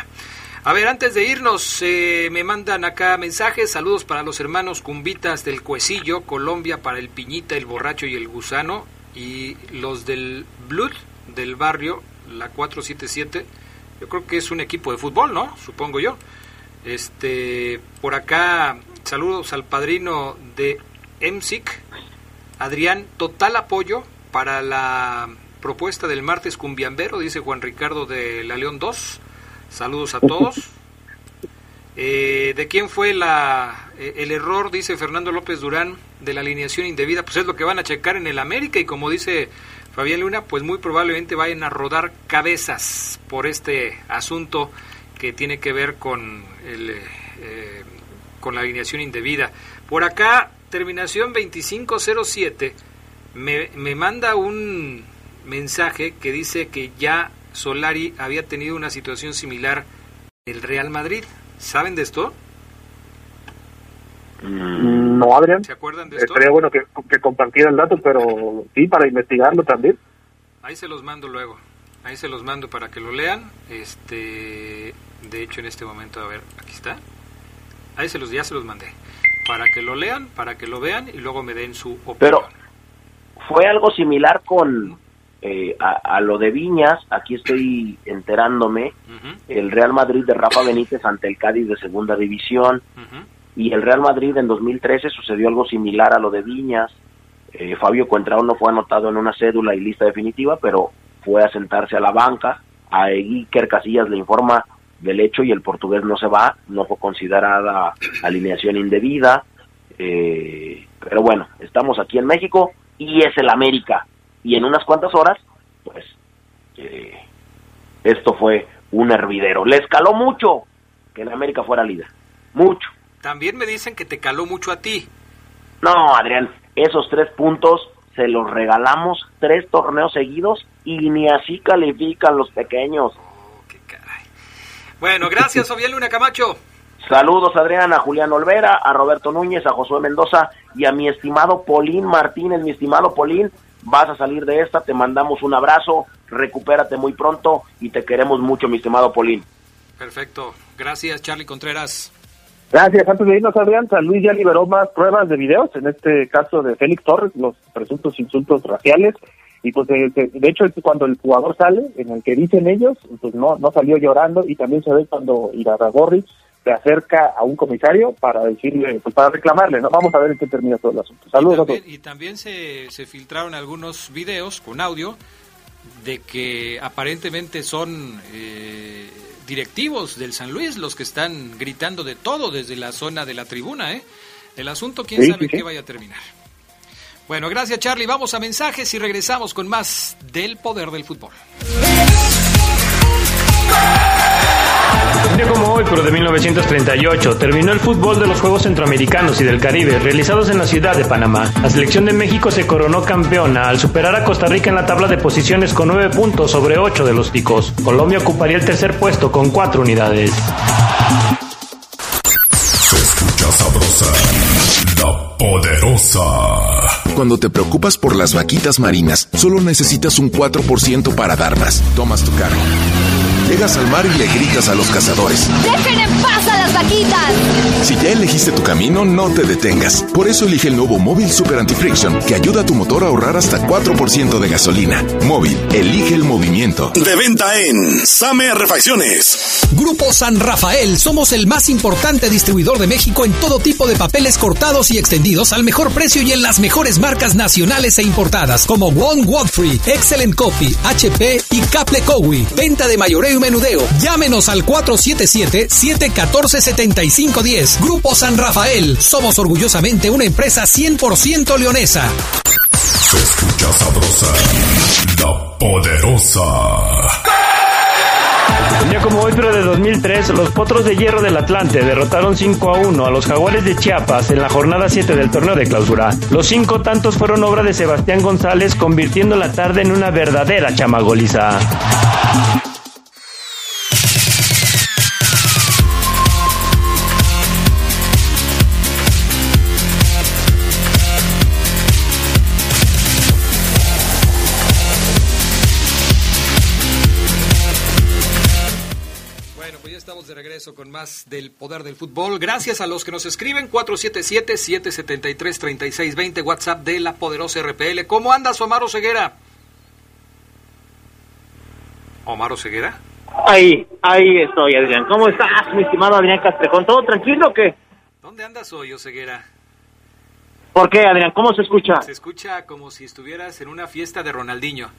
A ver, antes de irnos, eh, me mandan acá mensajes, saludos para los hermanos Cumbitas del Cuecillo, Colombia para el Piñita, el Borracho y el Gusano, y los del Blood del barrio, la 477, yo creo que es un equipo de fútbol, ¿no? Supongo yo. Este, por acá, saludos al padrino de EMSIC, Adrián, total apoyo para la propuesta del martes cumbiambero, dice Juan Ricardo de La León 2. Saludos a todos. Eh, ¿De quién fue la, eh, el error, dice Fernando López Durán, de la alineación indebida? Pues es lo que van a checar en el América y como dice Fabián Luna, pues muy probablemente vayan a rodar cabezas por este asunto que tiene que ver con, el, eh, con la alineación indebida. Por acá, terminación 2507, me, me manda un mensaje que dice que ya Solari había tenido una situación similar en el Real Madrid. ¿Saben de esto? Mm, No, Adrián. ¿Se acuerdan de esto? Estaría bueno que, que compartiera el dato, pero sí, para investigarlo también. Ahí se los mando luego. Ahí se los mando para que lo lean. Este, de hecho, en este momento, a ver, aquí está. Ahí se los, ya se los mandé. Para que lo lean, para que lo vean y luego me den su opinión. Pero fue algo similar con eh, a, a lo de Viñas, aquí estoy enterándome, el Real Madrid de Rafa Benítez ante el Cádiz de Segunda División, y el Real Madrid en 2013 sucedió algo similar a lo de Viñas. Eh, Fabio Cuentrao no fue anotado en una cédula y lista definitiva, pero fue a sentarse a la banca. A Iker Casillas le informa del hecho y el portugués no se va, no fue considerada alineación indebida. Eh, pero bueno, estamos aquí en México y es el América. Y en unas cuantas horas, pues, eh, esto fue un hervidero. Le escaló mucho que el América fuera líder. Mucho. También me dicen que te caló mucho a ti. No, Adrián, esos tres puntos se los regalamos tres torneos seguidos y ni así califican los pequeños. Bueno, gracias, Fabián Luna Camacho. Saludos, Adrián, a Julián Olvera, a Roberto Núñez, a Josué Mendoza y a mi estimado Polín Martínez. Mi estimado Polín, vas a salir de esta, te mandamos un abrazo, recupérate muy pronto y te queremos mucho, mi estimado Polín. Perfecto. Gracias, Charlie Contreras. Gracias. Antes de irnos, Adrián, San Luis ya liberó más pruebas de videos, en este caso de Félix Torres, los presuntos insultos raciales. Y pues de, de- de hecho es cuando el jugador sale, en el que dicen ellos, pues no, no salió llorando y también se ve cuando Irarragorri se acerca a un comisario para decirle, pues para reclamarle, ¿no? Vamos a ver en qué termina todo el asunto. Saludos a todos. Y también se, se filtraron algunos videos con audio de que aparentemente son eh, directivos del San Luis los que están gritando de todo desde la zona de la tribuna. ¿eh? El asunto, quién Sí, sabe sí, sí. qué vaya a terminar. Bueno, gracias Charlie. Vamos a mensajes y regresamos con más del poder del fútbol. Un día como hoy, pero de 1938, terminó el fútbol de los Juegos Centroamericanos y del Caribe, realizados en la ciudad de Panamá. La selección de México se coronó campeona al superar a Costa Rica en la tabla de posiciones con 9 puntos sobre 8 de los ticos. Colombia ocuparía el tercer puesto con 4 unidades. Se escucha sabrosa, la poderosa. Cuando te preocupas por las vaquitas marinas, solo necesitas un 4% para dar más. Tomas tu cargo. Llegas al mar y le gritas a los cazadores. ¡Dejen en paz a las vaquitas! Si ya elegiste tu camino, no te detengas. Por eso elige el nuevo Móvil Super Anti-Friction, que ayuda a tu motor a ahorrar hasta 4% de gasolina. Móvil, elige el movimiento. De venta en Same Refacciones. Grupo San Rafael, somos el más importante distribuidor de México en todo tipo de papeles cortados y extendidos al mejor precio y en las mejores marcas nacionales e importadas como One Godfrey, Excellent Copy, HP y Caple Cowie. Venta de mayoreo y menudeo. Llámenos al 477-714-7510. Grupo San Rafael, somos orgullosamente una empresa 100% leonesa. Se escucha sabrosa, la poderosa. Un día como hoy, pero de 2003, los Potros de Hierro del Atlante derrotaron 5 a 1 a los Jaguares de Chiapas en la jornada 7 del torneo de clausura. Los cinco tantos fueron obra de Sebastián González, convirtiendo la tarde en una verdadera chamagoliza. Regreso con más del poder del fútbol. Gracias a los que nos escriben 477-773-3620, WhatsApp de la poderosa RPL. ¿Cómo andas, Omar Ceguera? ¿Omar Ceguera? Ahí, ahí estoy, Adrián. ¿Cómo estás, mi estimado Adrián Castrejón? ¿Todo tranquilo o qué? ¿Dónde andas hoy, Oseguera? ¿Por qué, Adrián? ¿Cómo se escucha? Se escucha como si estuvieras en una fiesta de Ronaldinho.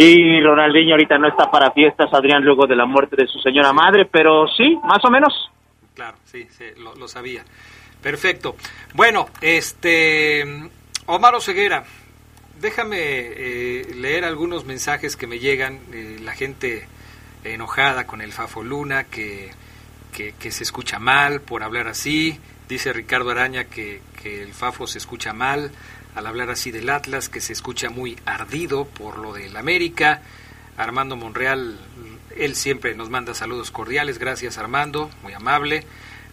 Y Ronaldinho ahorita no está para fiestas, Adrián, luego de la muerte de su señora madre, pero sí, más o menos. Claro, sí, sí lo, sabía. Perfecto. Bueno, este Omar Oseguera, déjame eh, leer algunos mensajes que me llegan, eh, la gente enojada con el Fafo Luna, que, que, se escucha mal por hablar así, dice Ricardo Araña que, que el Fafo se escucha mal al hablar así del Atlas, que se escucha muy ardido por lo del América, Armando Monreal, él siempre nos manda saludos cordiales, gracias Armando, muy amable.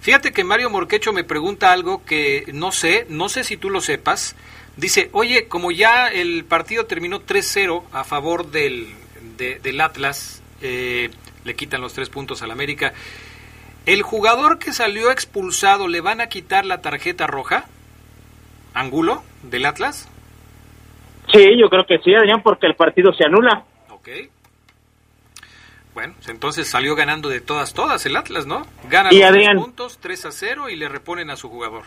Fíjate que Mario Morquecho me pregunta algo que no sé, no sé si tú lo sepas, Dice, oye, como ya el partido terminó 3-0 a favor del, del Atlas, eh, le quitan los tres puntos al América, ¿el jugador que salió expulsado le van a quitar la tarjeta roja? ¿Angulo del Atlas? Sí, yo creo que sí, Adrián, porque el partido se anula. Ok. Bueno, entonces salió ganando de todas, todas el Atlas, ¿no? Gana los tres puntos, 3 a 0 y le reponen a su jugador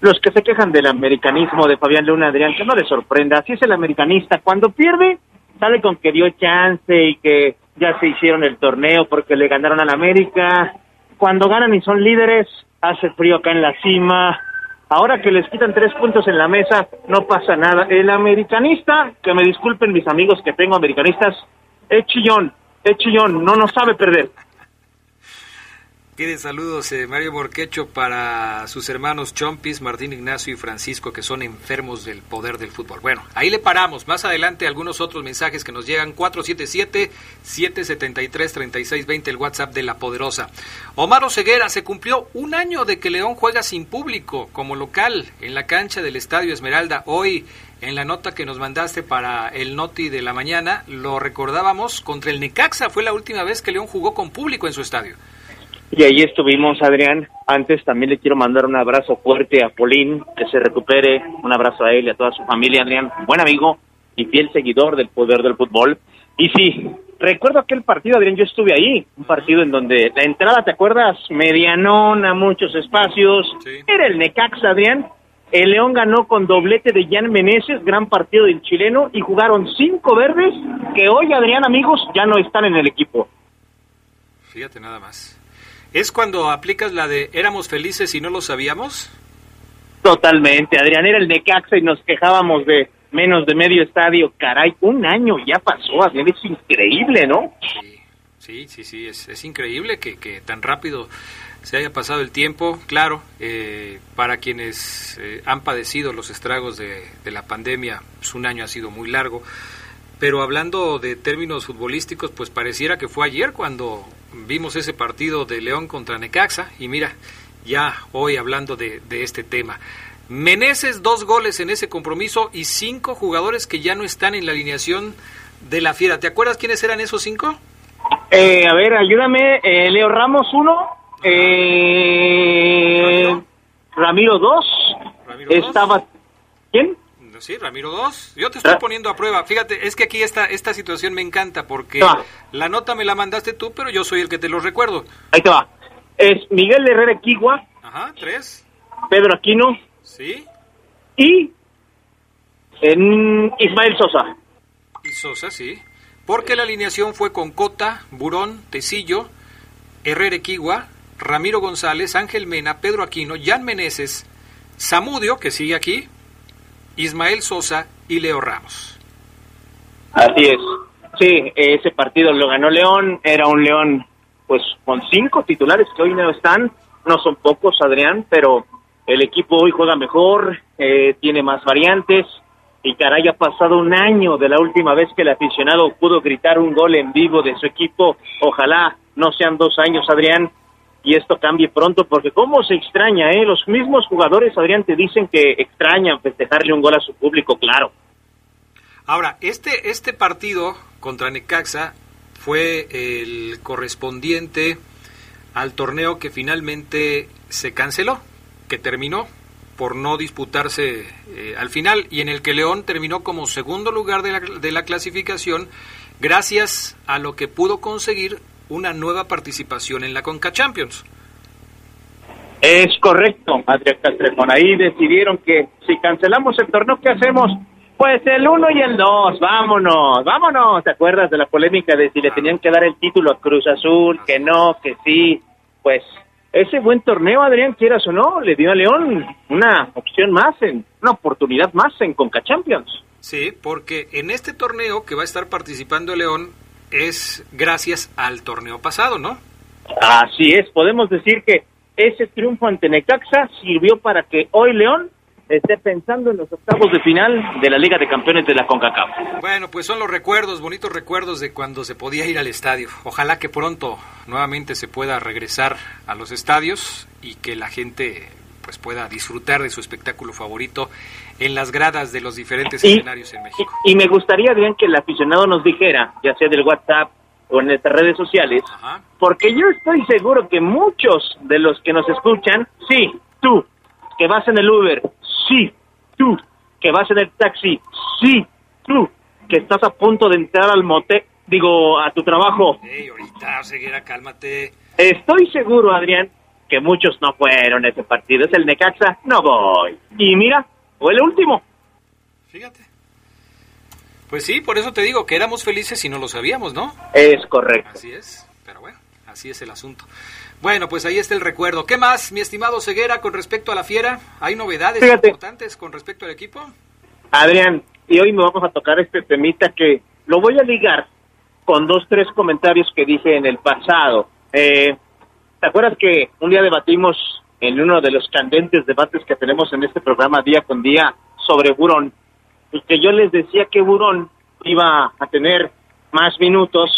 los que se quejan del americanismo de Fabián Luna Adrián, que no les sorprenda, así es el americanista, cuando pierde, sale con que dio chance y que ya se hicieron el torneo porque le ganaron al América, cuando ganan y son líderes, hace frío acá en la cima, ahora que les quitan tres puntos en la mesa, no pasa nada, el americanista, que me disculpen mis amigos que tengo americanistas, es chillón, es chillón, no nos sabe perder. Quiere saludos eh, Mario Morquecho para sus hermanos Chompis, Martín Ignacio y Francisco, que son enfermos del poder del fútbol. Bueno, ahí le paramos. Más adelante algunos otros mensajes que nos llegan. 477-773-3620, el WhatsApp de La Poderosa. Omar Ceguera, se cumplió un año de que León juega sin público como local en la cancha del Estadio Esmeralda. Hoy en la nota que nos mandaste para el Noti de la mañana, lo recordábamos contra el Necaxa. Fue la última vez que León jugó con público en su estadio. Y ahí estuvimos, Adrián. Antes también le quiero mandar un abrazo fuerte a Polín, que se recupere. Un abrazo a él y a toda su familia, Adrián. Buen amigo y fiel seguidor del poder del fútbol. Y sí, recuerdo aquel partido, Adrián, yo estuve ahí. Un partido en donde la entrada, ¿te acuerdas? Medianona, muchos espacios. Era el Necaxa, Adrián. El León ganó con doblete de Jan Meneses, gran partido del chileno, y jugaron cinco verdes que hoy, Adrián, amigos, ya no están en el equipo. Fíjate nada más. ¿Es cuando aplicas la de éramos felices y no lo sabíamos? Totalmente, Adrián, era el Necaxa y nos quejábamos de menos de medio estadio. Caray, un año ya pasó, Adrián, es increíble, ¿no? Sí, sí, sí, es, es increíble que, que, tan rápido se haya pasado el tiempo. Claro, eh, para quienes eh, han padecido los estragos de, de la pandemia, pues un año ha sido muy largo. Pero hablando de términos futbolísticos, pues pareciera que fue ayer cuando vimos ese partido de León contra Necaxa y mira, ya hoy hablando de, este tema. Meneses dos goles en ese compromiso y cinco jugadores que ya no están en la alineación de la Fiera. ¿Te acuerdas quiénes eran esos cinco? Eh, a ver, ayúdame. Eh, Leo Ramos uno, eh, Ramiro dos, estaba... ¿Quién? Sí, Ramiro 2. Yo te estoy poniendo a prueba. Fíjate, es que aquí esta, esta situación me encanta porque la nota me la mandaste tú, pero yo soy el que te lo recuerdo. Ahí te va. Es Miguel Herrera. Ajá, tres. Pedro Aquino. Sí. Y en Ismael Sosa. Y Sosa, sí. Porque la alineación fue con Cota, Burón, Tecillo, Herrera Equigua, Ramiro González, Ángel Mena, Pedro Aquino, Jan Meneses, Samudio, que sigue aquí, Ismael Sosa y Leo Ramos. Así es. Sí, ese partido lo ganó León, era un León pues con cinco titulares que hoy no están, no son pocos, Adrián, pero el equipo hoy juega mejor, eh, tiene más variantes y caray, ha pasado un año de la última vez que el aficionado pudo gritar un gol en vivo de su equipo, ojalá no sean dos años, Adrián, y esto cambie pronto, porque cómo se extraña, ¿eh? Los mismos jugadores, Adrián, te dicen que extrañan festejarle un gol a su público, claro. Ahora, este, este partido contra Necaxa fue el correspondiente al torneo que finalmente se canceló, que terminó por no disputarse eh, al final y en el que León terminó como segundo lugar de la, de la clasificación gracias a lo que pudo conseguir una nueva participación en la Conca Champions. Es correcto, Adrián Castrejón. Ahí decidieron que si cancelamos el torneo, ¿qué hacemos? Pues el uno y el dos, vámonos, vámonos. ¿Te acuerdas de la polémica de si le tenían que dar el título a Cruz Azul, que no, que sí? Pues ese buen torneo, Adrián, quieras o no, le dio a León una opción más, en, una oportunidad más en Conca Champions. Sí, porque en este torneo que va a estar participando León es gracias al torneo pasado, ¿no? Así es, podemos decir que ese triunfo ante Necaxa sirvió para que hoy León esté pensando en los octavos de final de la Liga de Campeones de la CONCACAF. Bueno, pues son los recuerdos, bonitos recuerdos de cuando se podía ir al estadio. Ojalá que pronto nuevamente se pueda regresar a los estadios y que la gente pues pueda disfrutar de su espectáculo favorito en las gradas de los diferentes escenarios en México. Y, y, me gustaría, Adrián, que el aficionado nos dijera, ya sea del WhatsApp o en nuestras redes sociales, porque yo estoy seguro que muchos de los que nos escuchan, sí, tú, que vas en el Uber, sí, tú, que vas en el taxi, sí, tú, que estás a punto de entrar al motel, digo, a tu trabajo. Hey, ahorita, Ceguera, cálmate. Estoy seguro, Adrián, que muchos no fueron a ese partido. Es el Necaxa, no voy. Y mira, fue el último. Fíjate. Pues sí, por eso te digo que éramos felices y no lo sabíamos, ¿no? Es correcto. Así es, pero bueno, así es el asunto. Bueno, pues ahí está el recuerdo. ¿Qué más, mi estimado Ceguera, con respecto a la fiera? ¿Hay novedades Fíjate. importantes con respecto al equipo? Adrián, y hoy me vamos a tocar este temita que lo voy a ligar con dos, tres comentarios que dije en el pasado. Eh, ¿Te acuerdas que un día debatimos en uno de los candentes debates que tenemos en este programa día con día sobre Burón? Y que yo les decía que Burón iba a tener más minutos,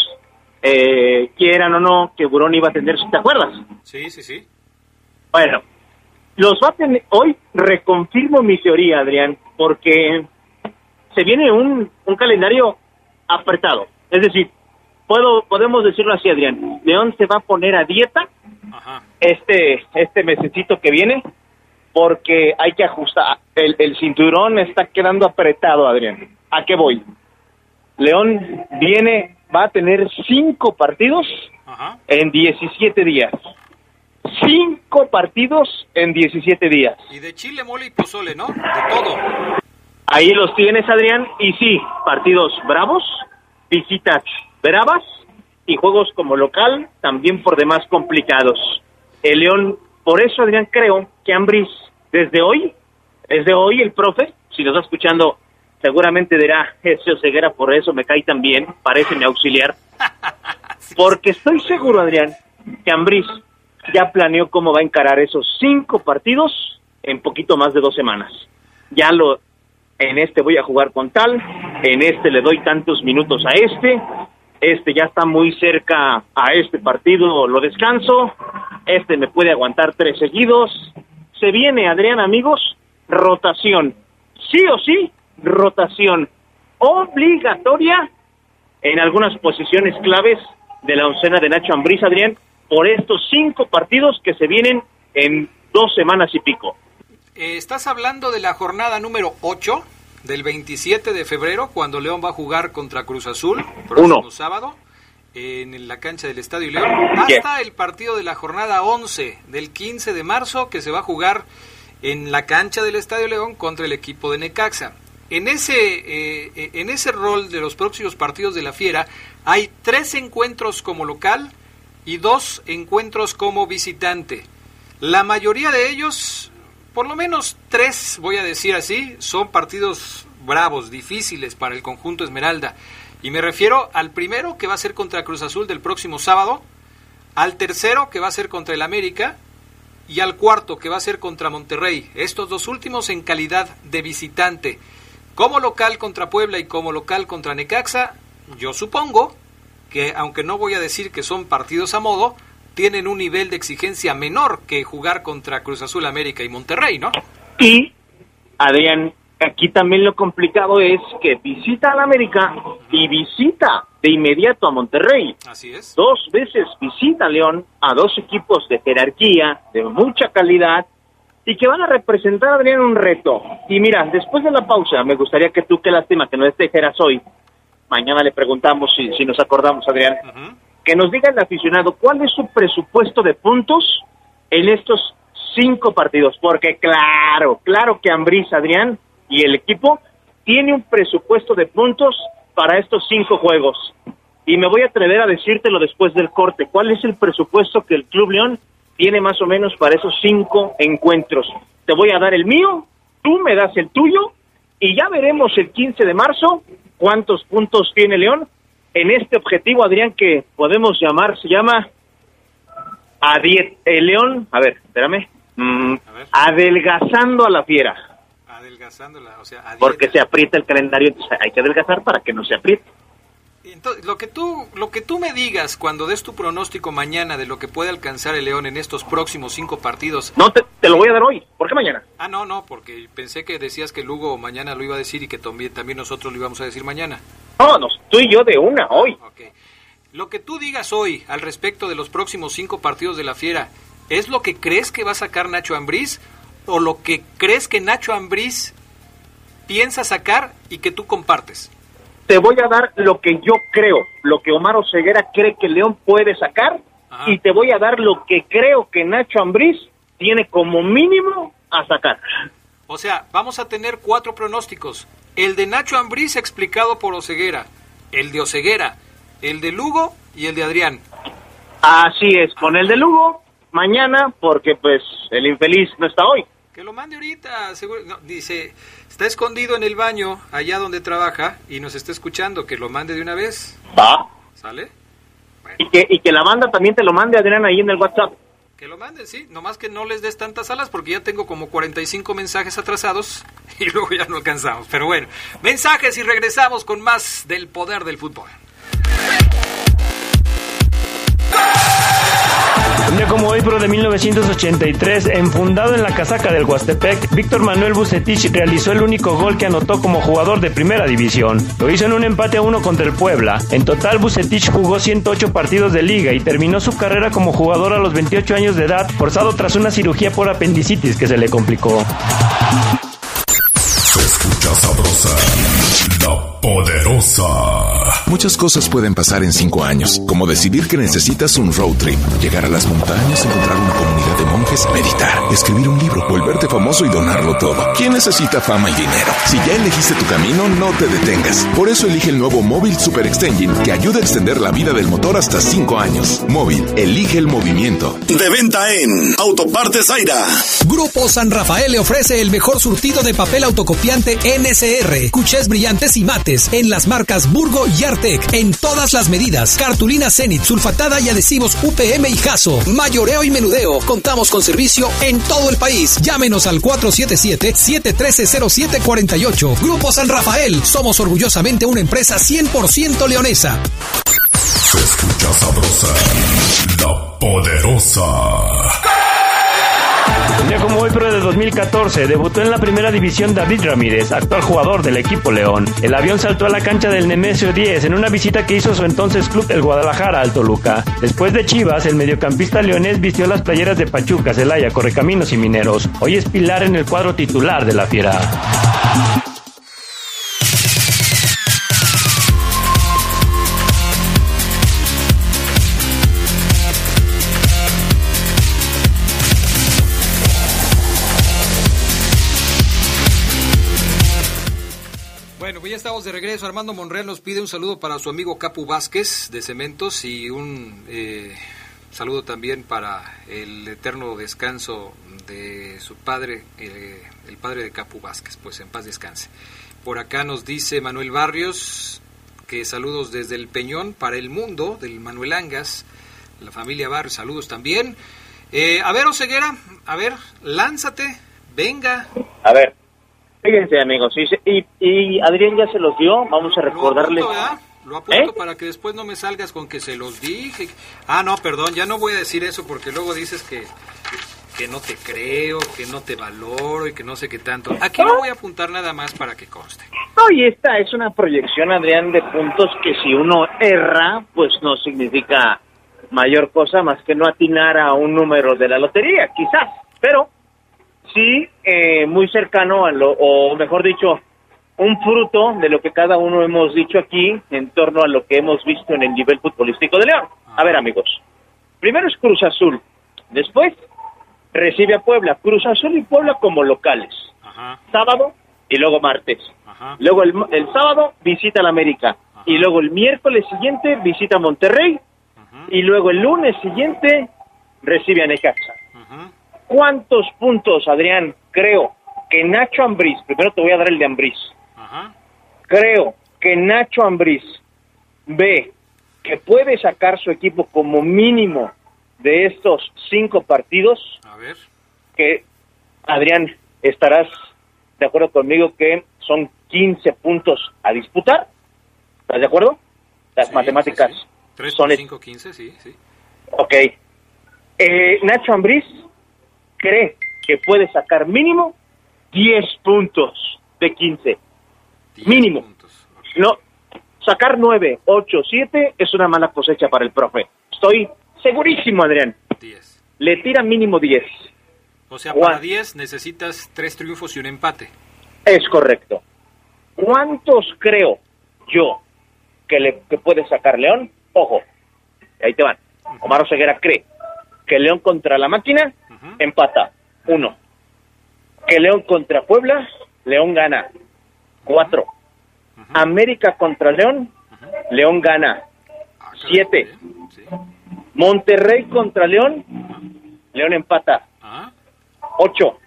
eh, quieran o no, que Burón iba a tener, ¿te acuerdas? Sí, sí, sí. Bueno, los va a tener, hoy reconfirmo mi teoría, Adrián, porque se viene un, un calendario apretado. Es decir, puedo podemos decirlo así, Adrián. León se va a poner a dieta este este mesecito que viene porque hay que ajustar. El, el cinturón está quedando apretado, Adrián. ¿A qué voy? León viene, va a tener cinco partidos en 17 días. Cinco partidos en 17 días. Y de chile, mole y pozole, ¿no? De todo. Ahí los tienes, Adrián. Y sí, partidos bravos, visitas bravas y juegos como local también por demás complicados. El León, por eso, Adrián, creo que Ambris, desde hoy, desde hoy el profe, si nos está escuchando, seguramente dirá, ese ceguera, por eso me cae tan bien, parece mi auxiliar. Porque estoy seguro, Adrián, que Ambris ya planeó cómo va a encarar esos cinco partidos en poquito más de dos semanas. Ya lo, en este voy a jugar con tal, en este le doy tantos minutos a este, este ya está muy cerca a este partido, lo descanso, este me puede aguantar tres seguidos. Se viene, Adrián, amigos, rotación. Sí o sí, rotación obligatoria en algunas posiciones claves de la oncena de Nacho Ambriz, Adrián, por estos cinco partidos que se vienen en dos semanas y pico. Eh, ¿Estás hablando de la jornada número 8 del 27 de febrero, cuando León va a jugar contra Cruz Azul, próximo Uno. sábado, en la cancha del Estadio León, hasta el partido de la jornada 11 del 15 de marzo, que se va a jugar en la cancha del Estadio León contra el equipo de Necaxa. En ese, eh, en ese rol de los próximos partidos de la Fiera, hay tres encuentros como local y dos encuentros como visitante. La mayoría de ellos por lo menos tres, voy a decir así, son partidos bravos, difíciles para el conjunto Esmeralda. Y me refiero al primero que va a ser contra Cruz Azul del próximo sábado, al tercero que va a ser contra el América y al cuarto que va a ser contra Monterrey. Estos dos últimos en calidad de visitante. Como local contra Puebla y como local contra Necaxa, yo supongo que, aunque no voy a decir que son partidos a modo, tienen un nivel de exigencia menor que jugar contra Cruz Azul América y Monterrey, ¿no? Y, Adrián, aquí también lo complicado es que visita al América y visita de inmediato a Monterrey. Así es. Dos veces visita León a dos equipos de jerarquía, de mucha calidad, y que van a representar, Adrián, un reto. Y mira, después de la pausa, me gustaría que tú, qué lástima que no te dijeras hoy, mañana le preguntamos si, si nos acordamos, Adrián, que nos diga el aficionado cuál es su presupuesto de puntos en estos cinco partidos, porque claro, claro que Ambriz, Adrián y el equipo tiene un presupuesto de puntos para estos cinco juegos. Y me voy a atrever a decírtelo después del corte. ¿Cuál es el presupuesto que el Club León tiene más o menos para esos cinco encuentros? Te voy a dar el mío, tú me das el tuyo y ya veremos el 15 de marzo cuántos puntos tiene León en este objetivo, Adrián, que podemos llamar, se llama a el León, a ver, espérame, mm, adelgazando a la fiera. Adelgazándola, o sea, Porque se aprieta el calendario, entonces hay que adelgazar para que no se apriete. Entonces, lo que tú lo que tú me digas cuando des tu pronóstico mañana de lo que puede alcanzar el León en estos próximos cinco partidos. No, te, lo voy a dar hoy. ¿Por qué mañana? Ah, no, no, porque pensé que decías que Lugo mañana lo iba a decir y que también, también nosotros lo íbamos a decir mañana. No, no, tú y yo de una, hoy. Lo que tú digas hoy al respecto de los próximos cinco partidos de la Fiera, ¿es lo que crees que va a sacar Nacho Ambriz o lo que crees que Nacho Ambriz piensa sacar y que tú compartes? Te voy a dar lo que yo creo, lo que Omar Oseguera cree que León puede sacar, y te voy a dar lo que creo que Nacho Ambriz tiene como mínimo a sacar. O sea, vamos a tener cuatro pronósticos. El de Nacho Ambriz explicado por Oseguera, el de Oseguera, el de Lugo y el de Adrián. Así es, con el de Lugo mañana, porque pues el infeliz no está hoy. Que lo mande ahorita, seguro, dice, Está escondido en el baño, allá donde trabaja, y nos está escuchando. Que lo mande de una vez. Va. ¿Sale? Y, que, y que la banda también te lo mande, Adrián, ahí en el WhatsApp. Que lo mande, sí. Nomás que no les des tantas alas porque ya tengo como 45 mensajes atrasados y luego ya no alcanzamos. Pero bueno, mensajes y regresamos con más del poder del fútbol. Un como hoy, pero de 1983, enfundado en la casaca del Huastepec, Víctor Manuel Bucetich realizó el único gol que anotó como jugador de primera división. Lo hizo en un empate a uno contra el Puebla. En total, Bucetich jugó 108 partidos de liga y terminó su carrera como jugador a los 28 años de edad, forzado tras una cirugía por apendicitis que se le complicó. Poderosa. Muchas cosas pueden pasar en cinco años, como decidir que necesitas un road trip, llegar a las montañas, encontrar una comunidad de monjes, meditar, escribir un libro, volverte famoso y donarlo todo. ¿Quién necesita fama y dinero? Si ya elegiste tu camino, no te detengas. Por eso elige el nuevo Móvil Super Extension que ayuda a extender la vida del motor hasta cinco años. Móvil, elige el movimiento. De venta en Autopartes Zaira. Grupo San Rafael le ofrece el mejor surtido de papel autocopiante NSR, cuchés brillantes y en las marcas Burgo y Arte en todas las medidas. Cartulina Zenit, sulfatada y adhesivos UPM y Jaso. Mayoreo y menudeo. Contamos con servicio en todo el país. Llámenos al 477-713-0748. Grupo San Rafael. Somos orgullosamente una empresa 100% leonesa. Se escucha sabrosa, la poderosa. Día como hoy, pero de 2014, debutó en la primera división David Ramírez, actual jugador del equipo León. El avión saltó a la cancha del Nemesio 10 en una visita que hizo su entonces club el Guadalajara al Toluca. Después de Chivas, el mediocampista leonés vistió las playeras de Pachuca, Celaya, Correcaminos y Mineros. Hoy es pilar en el cuadro titular de la Fiera. Estamos de regreso. Armando Monreal nos pide un saludo para su amigo Capu Vázquez de Cementos y un eh, saludo también para el eterno descanso de su padre, el padre de Capu Vázquez. Pues en paz descanse. Por acá nos dice Manuel Barrios que saludos desde el Peñón para el mundo del Manuel Angas, la familia Barrios, saludos también. Eh, a ver, Oseguera, a ver, lánzate, venga. A ver, Fíjense, amigos, y, y, Adrián ya se los dio, vamos a recordarle. Lo apunto, ¿Eh? para que después no me salgas con que se los dije. Ah, no, perdón, ya no voy a decir eso porque luego dices que, que no te creo, que no te valoro y que no sé qué tanto. Aquí no voy a apuntar nada más para que conste. No, y esta es una proyección, Adrián, de puntos que si uno erra, pues no significa mayor cosa más que no atinar a un número de la lotería, quizás. Pero sí eh, muy cercano a lo, o mejor dicho, un fruto de lo que cada uno hemos dicho aquí en torno a lo que hemos visto en el nivel futbolístico de León. A ver, amigos, primero es Cruz Azul, después recibe a Puebla, Cruz Azul y Puebla como locales. Sábado, y luego martes. Luego el, el sábado visita la América. Y luego el miércoles siguiente visita Monterrey. Y luego el lunes siguiente recibe a Necaxa. ¿Cuántos puntos, Adrián, creo que Nacho Ambriz, primero te voy a dar el de Ambriz, creo que Nacho Ambriz ve que puede sacar su equipo como mínimo de estos cinco partidos, A ver. que Adrián, estarás de acuerdo conmigo que son 15 puntos a disputar. ¿Estás de acuerdo? Las matemáticas 3 son... por es- 5, 15, sí, sí. Ok. Eh, Nacho Ambriz cree que puede sacar mínimo 10 puntos de 15. Mínimo. No, sacar 9, 8, 7 es una mala cosecha para el profe. Estoy segurísimo, Adrián. 10. Le tira mínimo 10. O sea, para 10 necesitas 3 triunfos y un empate. Es correcto. ¿Cuántos creo yo que le que puede sacar León? Ojo, ahí te van. Omar Oseguera cree que León contra la máquina empata. Uno. Que León contra Puebla, León gana. Cuatro. América contra León, León gana. Siete. Monterrey contra León, León empata. Ocho.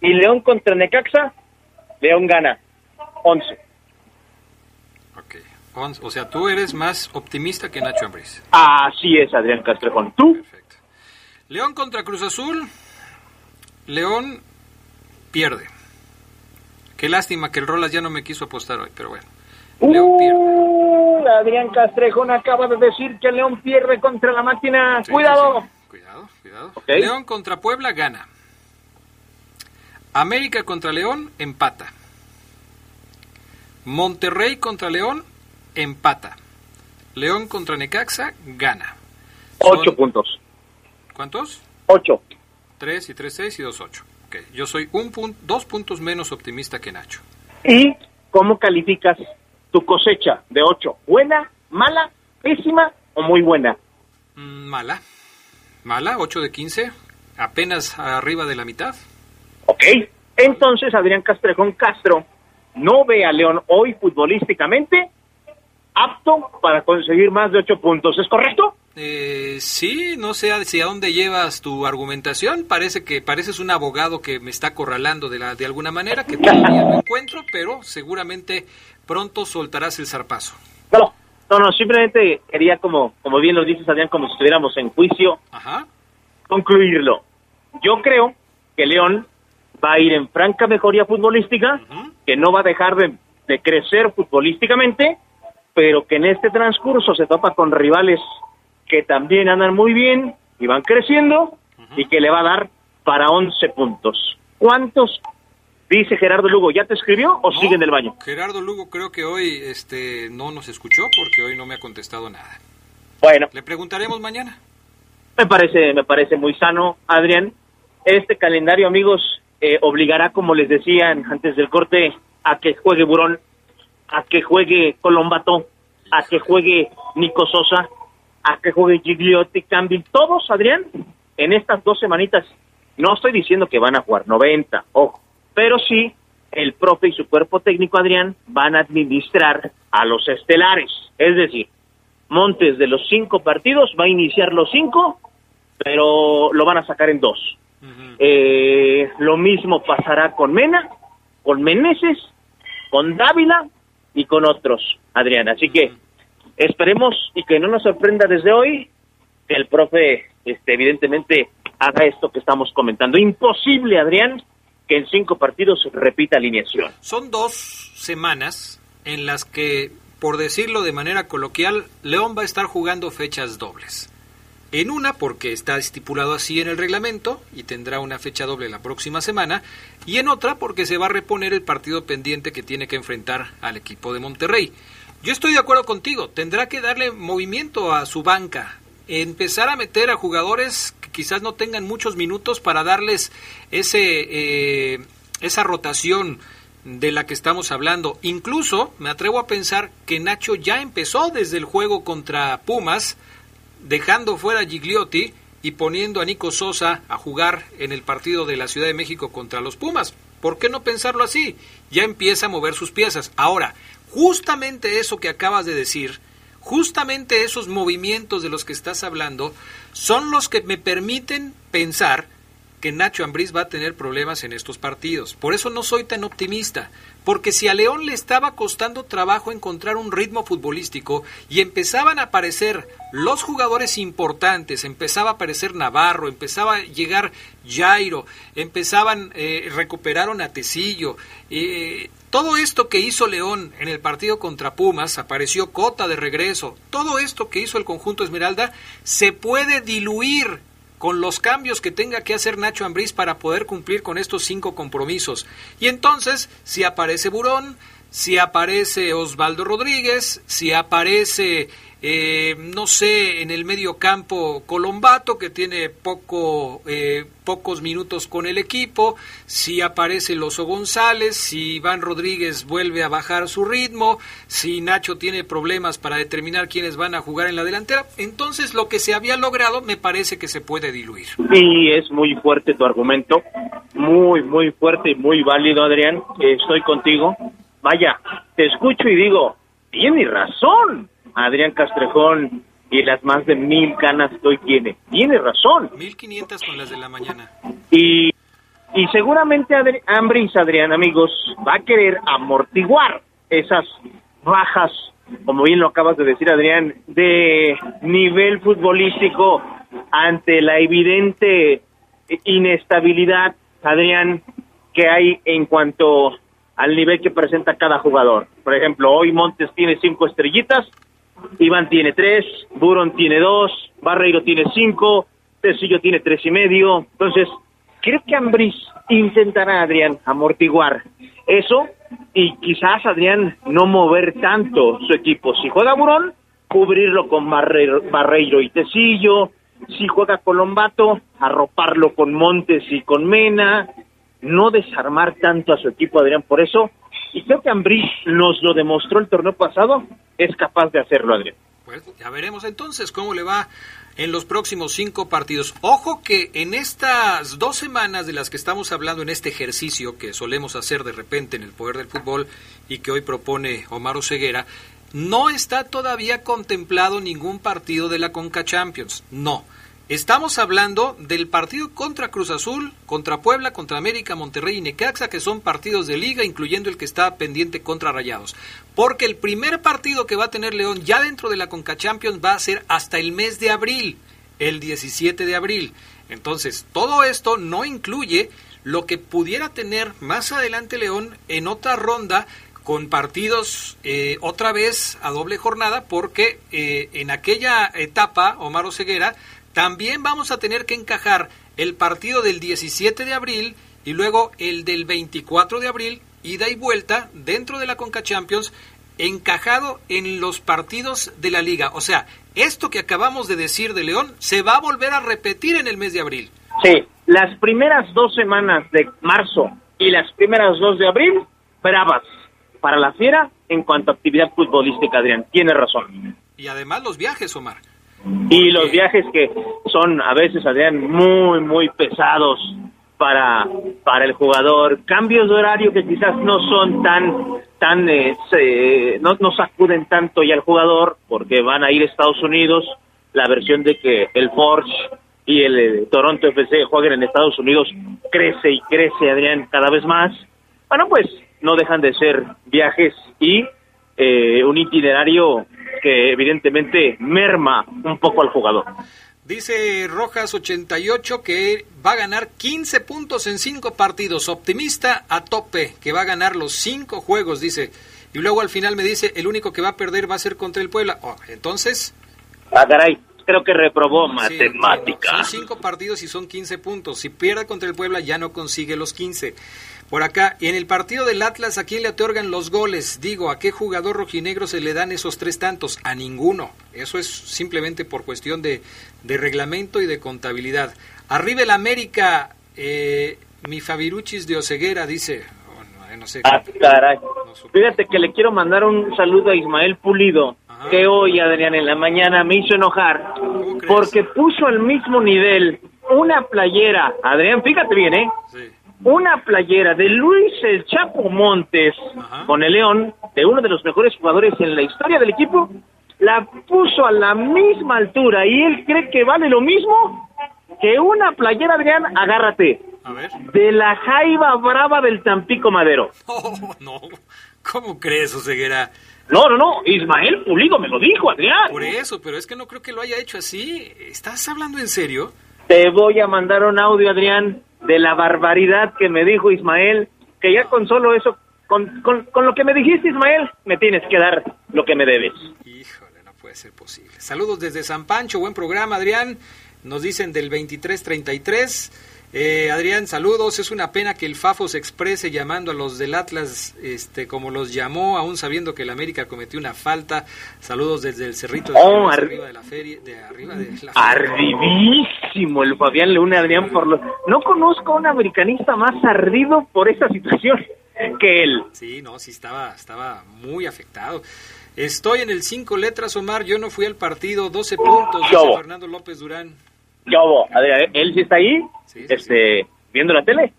Y León contra Necaxa, León gana. Once. Once. O sea, tú eres más optimista que Nacho Ambriz. Así es, Adrián Castrejón. ¿Tú? León contra Cruz Azul. León pierde. Qué lástima que el Rolas ya no me quiso apostar hoy, pero bueno. Uh, Adrián Castrejón acaba de decir que León pierde contra la máquina. Cuidado. Cuidado, cuidado. León contra Puebla gana. América contra León empata. Monterrey contra León empata. León contra Necaxa gana. Ocho puntos. ¿Cuántos? Ocho. 3 y 3, 6 y 2, 8. Ok, yo soy un pun- dos puntos menos optimista que Nacho. ¿Y cómo calificas tu cosecha de ocho? ¿Buena, mala, pésima o muy buena? Mm, Mala. Mala, 8 de 15. Apenas arriba de la mitad. Ok. Entonces, Adrián Castrejón Castro no ve a León hoy futbolísticamente apto para conseguir más de ocho puntos. ¿Es correcto? Eh, sí, no sé hacia dónde llevas tu argumentación. Parece que pareces un abogado que me está acorralando de, la, de alguna manera, que todavía no encuentro, pero seguramente pronto soltarás el zarpazo. No, no, no, simplemente quería, como, como bien lo dices, Adrián, como si estuviéramos en juicio, Ajá. concluirlo. Yo creo que León va a ir en franca mejoría futbolística, que no va a dejar de, de crecer futbolísticamente, pero que en este transcurso se topa con rivales que también andan muy bien y van creciendo y que le va a dar para 11 puntos. ¿Cuántos? Dice Gerardo Lugo, ¿ya te escribió o sigue en el baño? Gerardo Lugo creo que hoy este, no nos escuchó porque hoy no me ha contestado nada. Bueno, Le preguntaremos mañana. Me parece, me parece muy sano, Adrián. Este calendario, amigos, eh, obligará, como les decían antes del corte, a que juegue Burón, a que juegue Colombato, a que juegue Nico Sosa, a que juegue Gigliotti, Campbell, todos, Adrián, en estas dos semanitas. No estoy diciendo que van a jugar 90, ojo, pero sí el profe y su cuerpo técnico, Adrián, van a administrar a los estelares. Es decir, Montes de los cinco partidos va a iniciar los cinco, pero lo van a sacar en dos. Eh, lo mismo pasará con Mena, con Meneses, con Dávila y con otros, Adrián. Así que esperemos y que no nos sorprenda desde hoy que el profe, este, evidentemente, haga esto que estamos comentando. Imposible, Adrián, que en cinco partidos repita alineación. Son dos semanas en las que, por decirlo de manera coloquial, León va a estar jugando fechas dobles. En una porque está estipulado así en el reglamento y tendrá una fecha doble la próxima semana, y en otra porque se va a reponer el partido pendiente que tiene que enfrentar al equipo de Monterrey. Yo estoy de acuerdo contigo, tendrá que darle movimiento a su banca, empezar a meter a jugadores que quizás no tengan muchos minutos para darles ese eh, esa rotación de la que estamos hablando. Incluso me atrevo a pensar que Nacho ya empezó desde el juego contra Pumas, dejando fuera a Gigliotti y poniendo a Nico Sosa a jugar en el partido de la Ciudad de México contra los Pumas. ¿Por qué no pensarlo así? Ya empieza a mover sus piezas. Ahora, justamente eso que acabas de decir, justamente esos movimientos de los que estás hablando, son los que me permiten pensar que Nacho Ambriz va a tener problemas en estos partidos. Por eso no soy tan optimista, porque si a León le estaba costando trabajo encontrar un ritmo futbolístico y empezaban a aparecer los jugadores importantes, empezaba a aparecer Navarro, empezaba a llegar Jairo, empezaban, eh, recuperaron a Tecillo, eh, todo esto que hizo León en el partido contra Pumas, apareció Cota de regreso, todo esto que hizo el conjunto Esmeralda, se puede diluir con los cambios que tenga que hacer Nacho Ambriz para poder cumplir con estos cinco compromisos. Y entonces, si aparece Burón, si aparece Osvaldo Rodríguez, si aparece eh, no sé, en el medio campo Colombato, que tiene poco, eh, pocos minutos con el equipo, si aparece Loso González, si Iván Rodríguez vuelve a bajar su ritmo, si Nacho tiene problemas para determinar quiénes van a jugar en la delantera, entonces lo que se había logrado me parece que se puede diluir. Y es muy fuerte tu argumento, muy, muy fuerte y muy válido, Adrián, estoy contigo. Vaya, te escucho y digo, tiene razón Adrián Castrejón y las más de mil canas que hoy tiene. Tiene razón. Mil quinientas con las de la mañana. Y, y seguramente Adri Ambris, Adrián, amigos, va a querer amortiguar esas bajas, como bien lo acabas de decir, Adrián, de nivel futbolístico ante la evidente inestabilidad, Adrián, que hay en cuanto al nivel que presenta cada jugador. Por ejemplo, hoy Montes tiene cinco estrellitas, Iván tiene tres, Buron tiene dos, Barreiro tiene cinco, Tecillo tiene tres y medio. Entonces, creo que Ambriz intentará, Adrián, amortiguar eso y quizás, Adrián, no mover tanto su equipo. Si juega Burón, cubrirlo con Barreiro, Barreiro y Tecillo. Si juega Colombato, arroparlo con Montes y con Mena. No desarmar tanto a su equipo, Adrián. Por eso, y creo que Ambriz nos lo demostró el torneo pasado, es capaz de hacerlo, Adrián. Pues ya veremos entonces cómo le va en los próximos cinco partidos. Ojo que en estas dos semanas de las que estamos hablando en este ejercicio que solemos hacer de repente en el poder del fútbol y que hoy propone Omar Ceguera, no está todavía contemplado ningún partido de la Conca Champions. No. Estamos hablando del partido contra Cruz Azul, contra Puebla, contra América, Monterrey y Necaxa, que son partidos de liga, incluyendo el que está pendiente contra Rayados. Porque el primer partido que va a tener León ya dentro de la Conca Champions va a ser hasta el mes de abril, el 17 de abril. Entonces, todo esto no incluye lo que pudiera tener más adelante León en otra ronda con partidos eh, otra vez a doble jornada, porque eh, en aquella etapa, Omar Oseguera, también vamos a tener que encajar el partido del 17 de abril y luego el del 24 de abril, ida y vuelta dentro de la Conca Champions, encajado en los partidos de la liga. O sea, esto que acabamos de decir de León se va a volver a repetir en el mes de abril. Sí, las primeras dos semanas de marzo y las primeras dos de abril, bravas para la fiera en cuanto a actividad futbolística, Adrián. Tiene razón. Y además los viajes, Omar. Y los viajes que son a veces, Adrián, muy, muy pesados para, para el jugador. Cambios de horario que quizás no son tan, tan, eh, no, no sacuden tanto ya al jugador porque van a ir a Estados Unidos. La versión de que el Forge y el eh, Toronto FC jueguen en Estados Unidos crece y crece, Adrián, cada vez más. Bueno, pues no dejan de ser viajes y eh, un itinerario que evidentemente merma un poco al jugador. Dice Rojas 88 que va a ganar 15 puntos en 5 partidos. Optimista a tope, que va a ganar los 5 juegos, dice. Y luego al final me dice, el único que va a perder va a ser contra el Puebla. Oh, entonces... Ah, caray, creo que reprobó matemática. son 5 partidos y son 15 puntos. Si pierde contra el Puebla ya no consigue los 15. Por acá, y en el partido del Atlas, ¿a quién le otorgan los goles? Digo, ¿a qué jugador rojinegro se le dan esos tres tantos? A ninguno. Eso es simplemente por cuestión de, reglamento y de contabilidad. Arriba el América, eh, mi Fabiruchis de Oceguera dice... Oh, no, sé ah, caray. Fíjate que le quiero mandar un saludo a Ismael Pulido, que hoy, Adrián, en la mañana me hizo enojar porque puso al mismo nivel una playera. Adrián, fíjate bien, ¿eh? Sí una playera de Luis El Chapo Montes con el León, de uno de los mejores jugadores en la historia del equipo, la puso a la misma altura y él cree que vale lo mismo que una playera, Adrián, agárrate, de la Jaiba Brava del Tampico Madero. Oh, no, ¿cómo crees, Oseguera? No, no, no, Ismael Pulido me lo dijo, Adrián. Por eso, pero es que no creo que lo haya hecho así. ¿Estás hablando en serio? Te voy a mandar un audio, Adrián, de la barbaridad que me dijo Ismael, que ya con solo eso, con, con, con lo que me dijiste, Ismael, me tienes que dar lo que me debes. Híjole, no puede ser posible. Saludos desde San Pancho, buen programa, Adrián. Nos dicen del 2333. Eh, Adrián, saludos. Es una pena que el Fafo se exprese llamando a los del Atlas este, como los llamó, aún sabiendo que el América cometió una falta. Saludos desde el Cerrito de, Oh, ar- arriba de la feria. De arriba de la Ardidísimo el Fabián León Adrián por los... No conozco a un americanista más ardido por esta situación que él. Sí, no, sí estaba, estaba muy afectado. Estoy en el cinco letras, Omar. Yo no fui al partido. 12 puntos, dice. Fernando López Durán. ¿Qué hubo? Adrián, ¿Él sí está ahí? este, ¿Viendo la tele?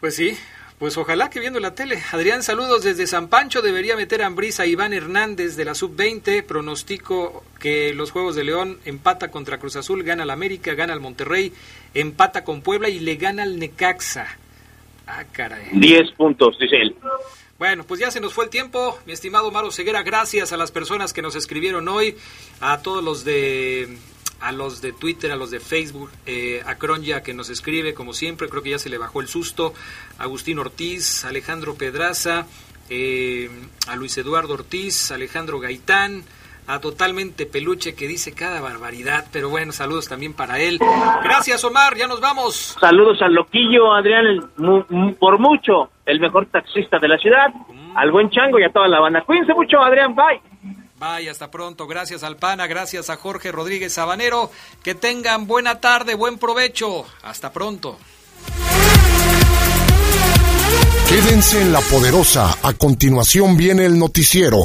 Pues sí, pues ojalá que viendo la tele. Adrián, saludos desde San Pancho. Debería meter a Ambrisa a Iván Hernández de la Sub-20. Pronostico que los Juegos de León empata contra Cruz Azul, gana al América, gana al Monterrey, empata con Puebla y le gana al Necaxa. Ah, caray. 10 puntos, dice él. Bueno, pues ya se nos fue el tiempo, mi estimado Maro Ceguera. Gracias a las personas que nos escribieron hoy, a todos los de a los de Twitter, a los de Facebook, eh, a Cronja que nos escribe como siempre, creo que ya se le bajó el susto, Agustín Ortiz, Alejandro Pedraza, eh, a Luis Eduardo Ortiz, Alejandro Gaitán, a Totalmente Peluche que dice cada barbaridad, pero bueno, saludos también para él. Gracias Omar, ya nos vamos. Saludos al loquillo, Adrián, el mu- mu- por mucho, el mejor taxista de la ciudad, al buen Chango y a toda la banda. Cuídense mucho, Adrián, bye. Bye, hasta pronto. Gracias al PANA, gracias a Jorge Rodríguez Sabanero. Que tengan buena tarde, buen provecho. Hasta pronto. Quédense en la poderosa. A continuación viene el noticiero.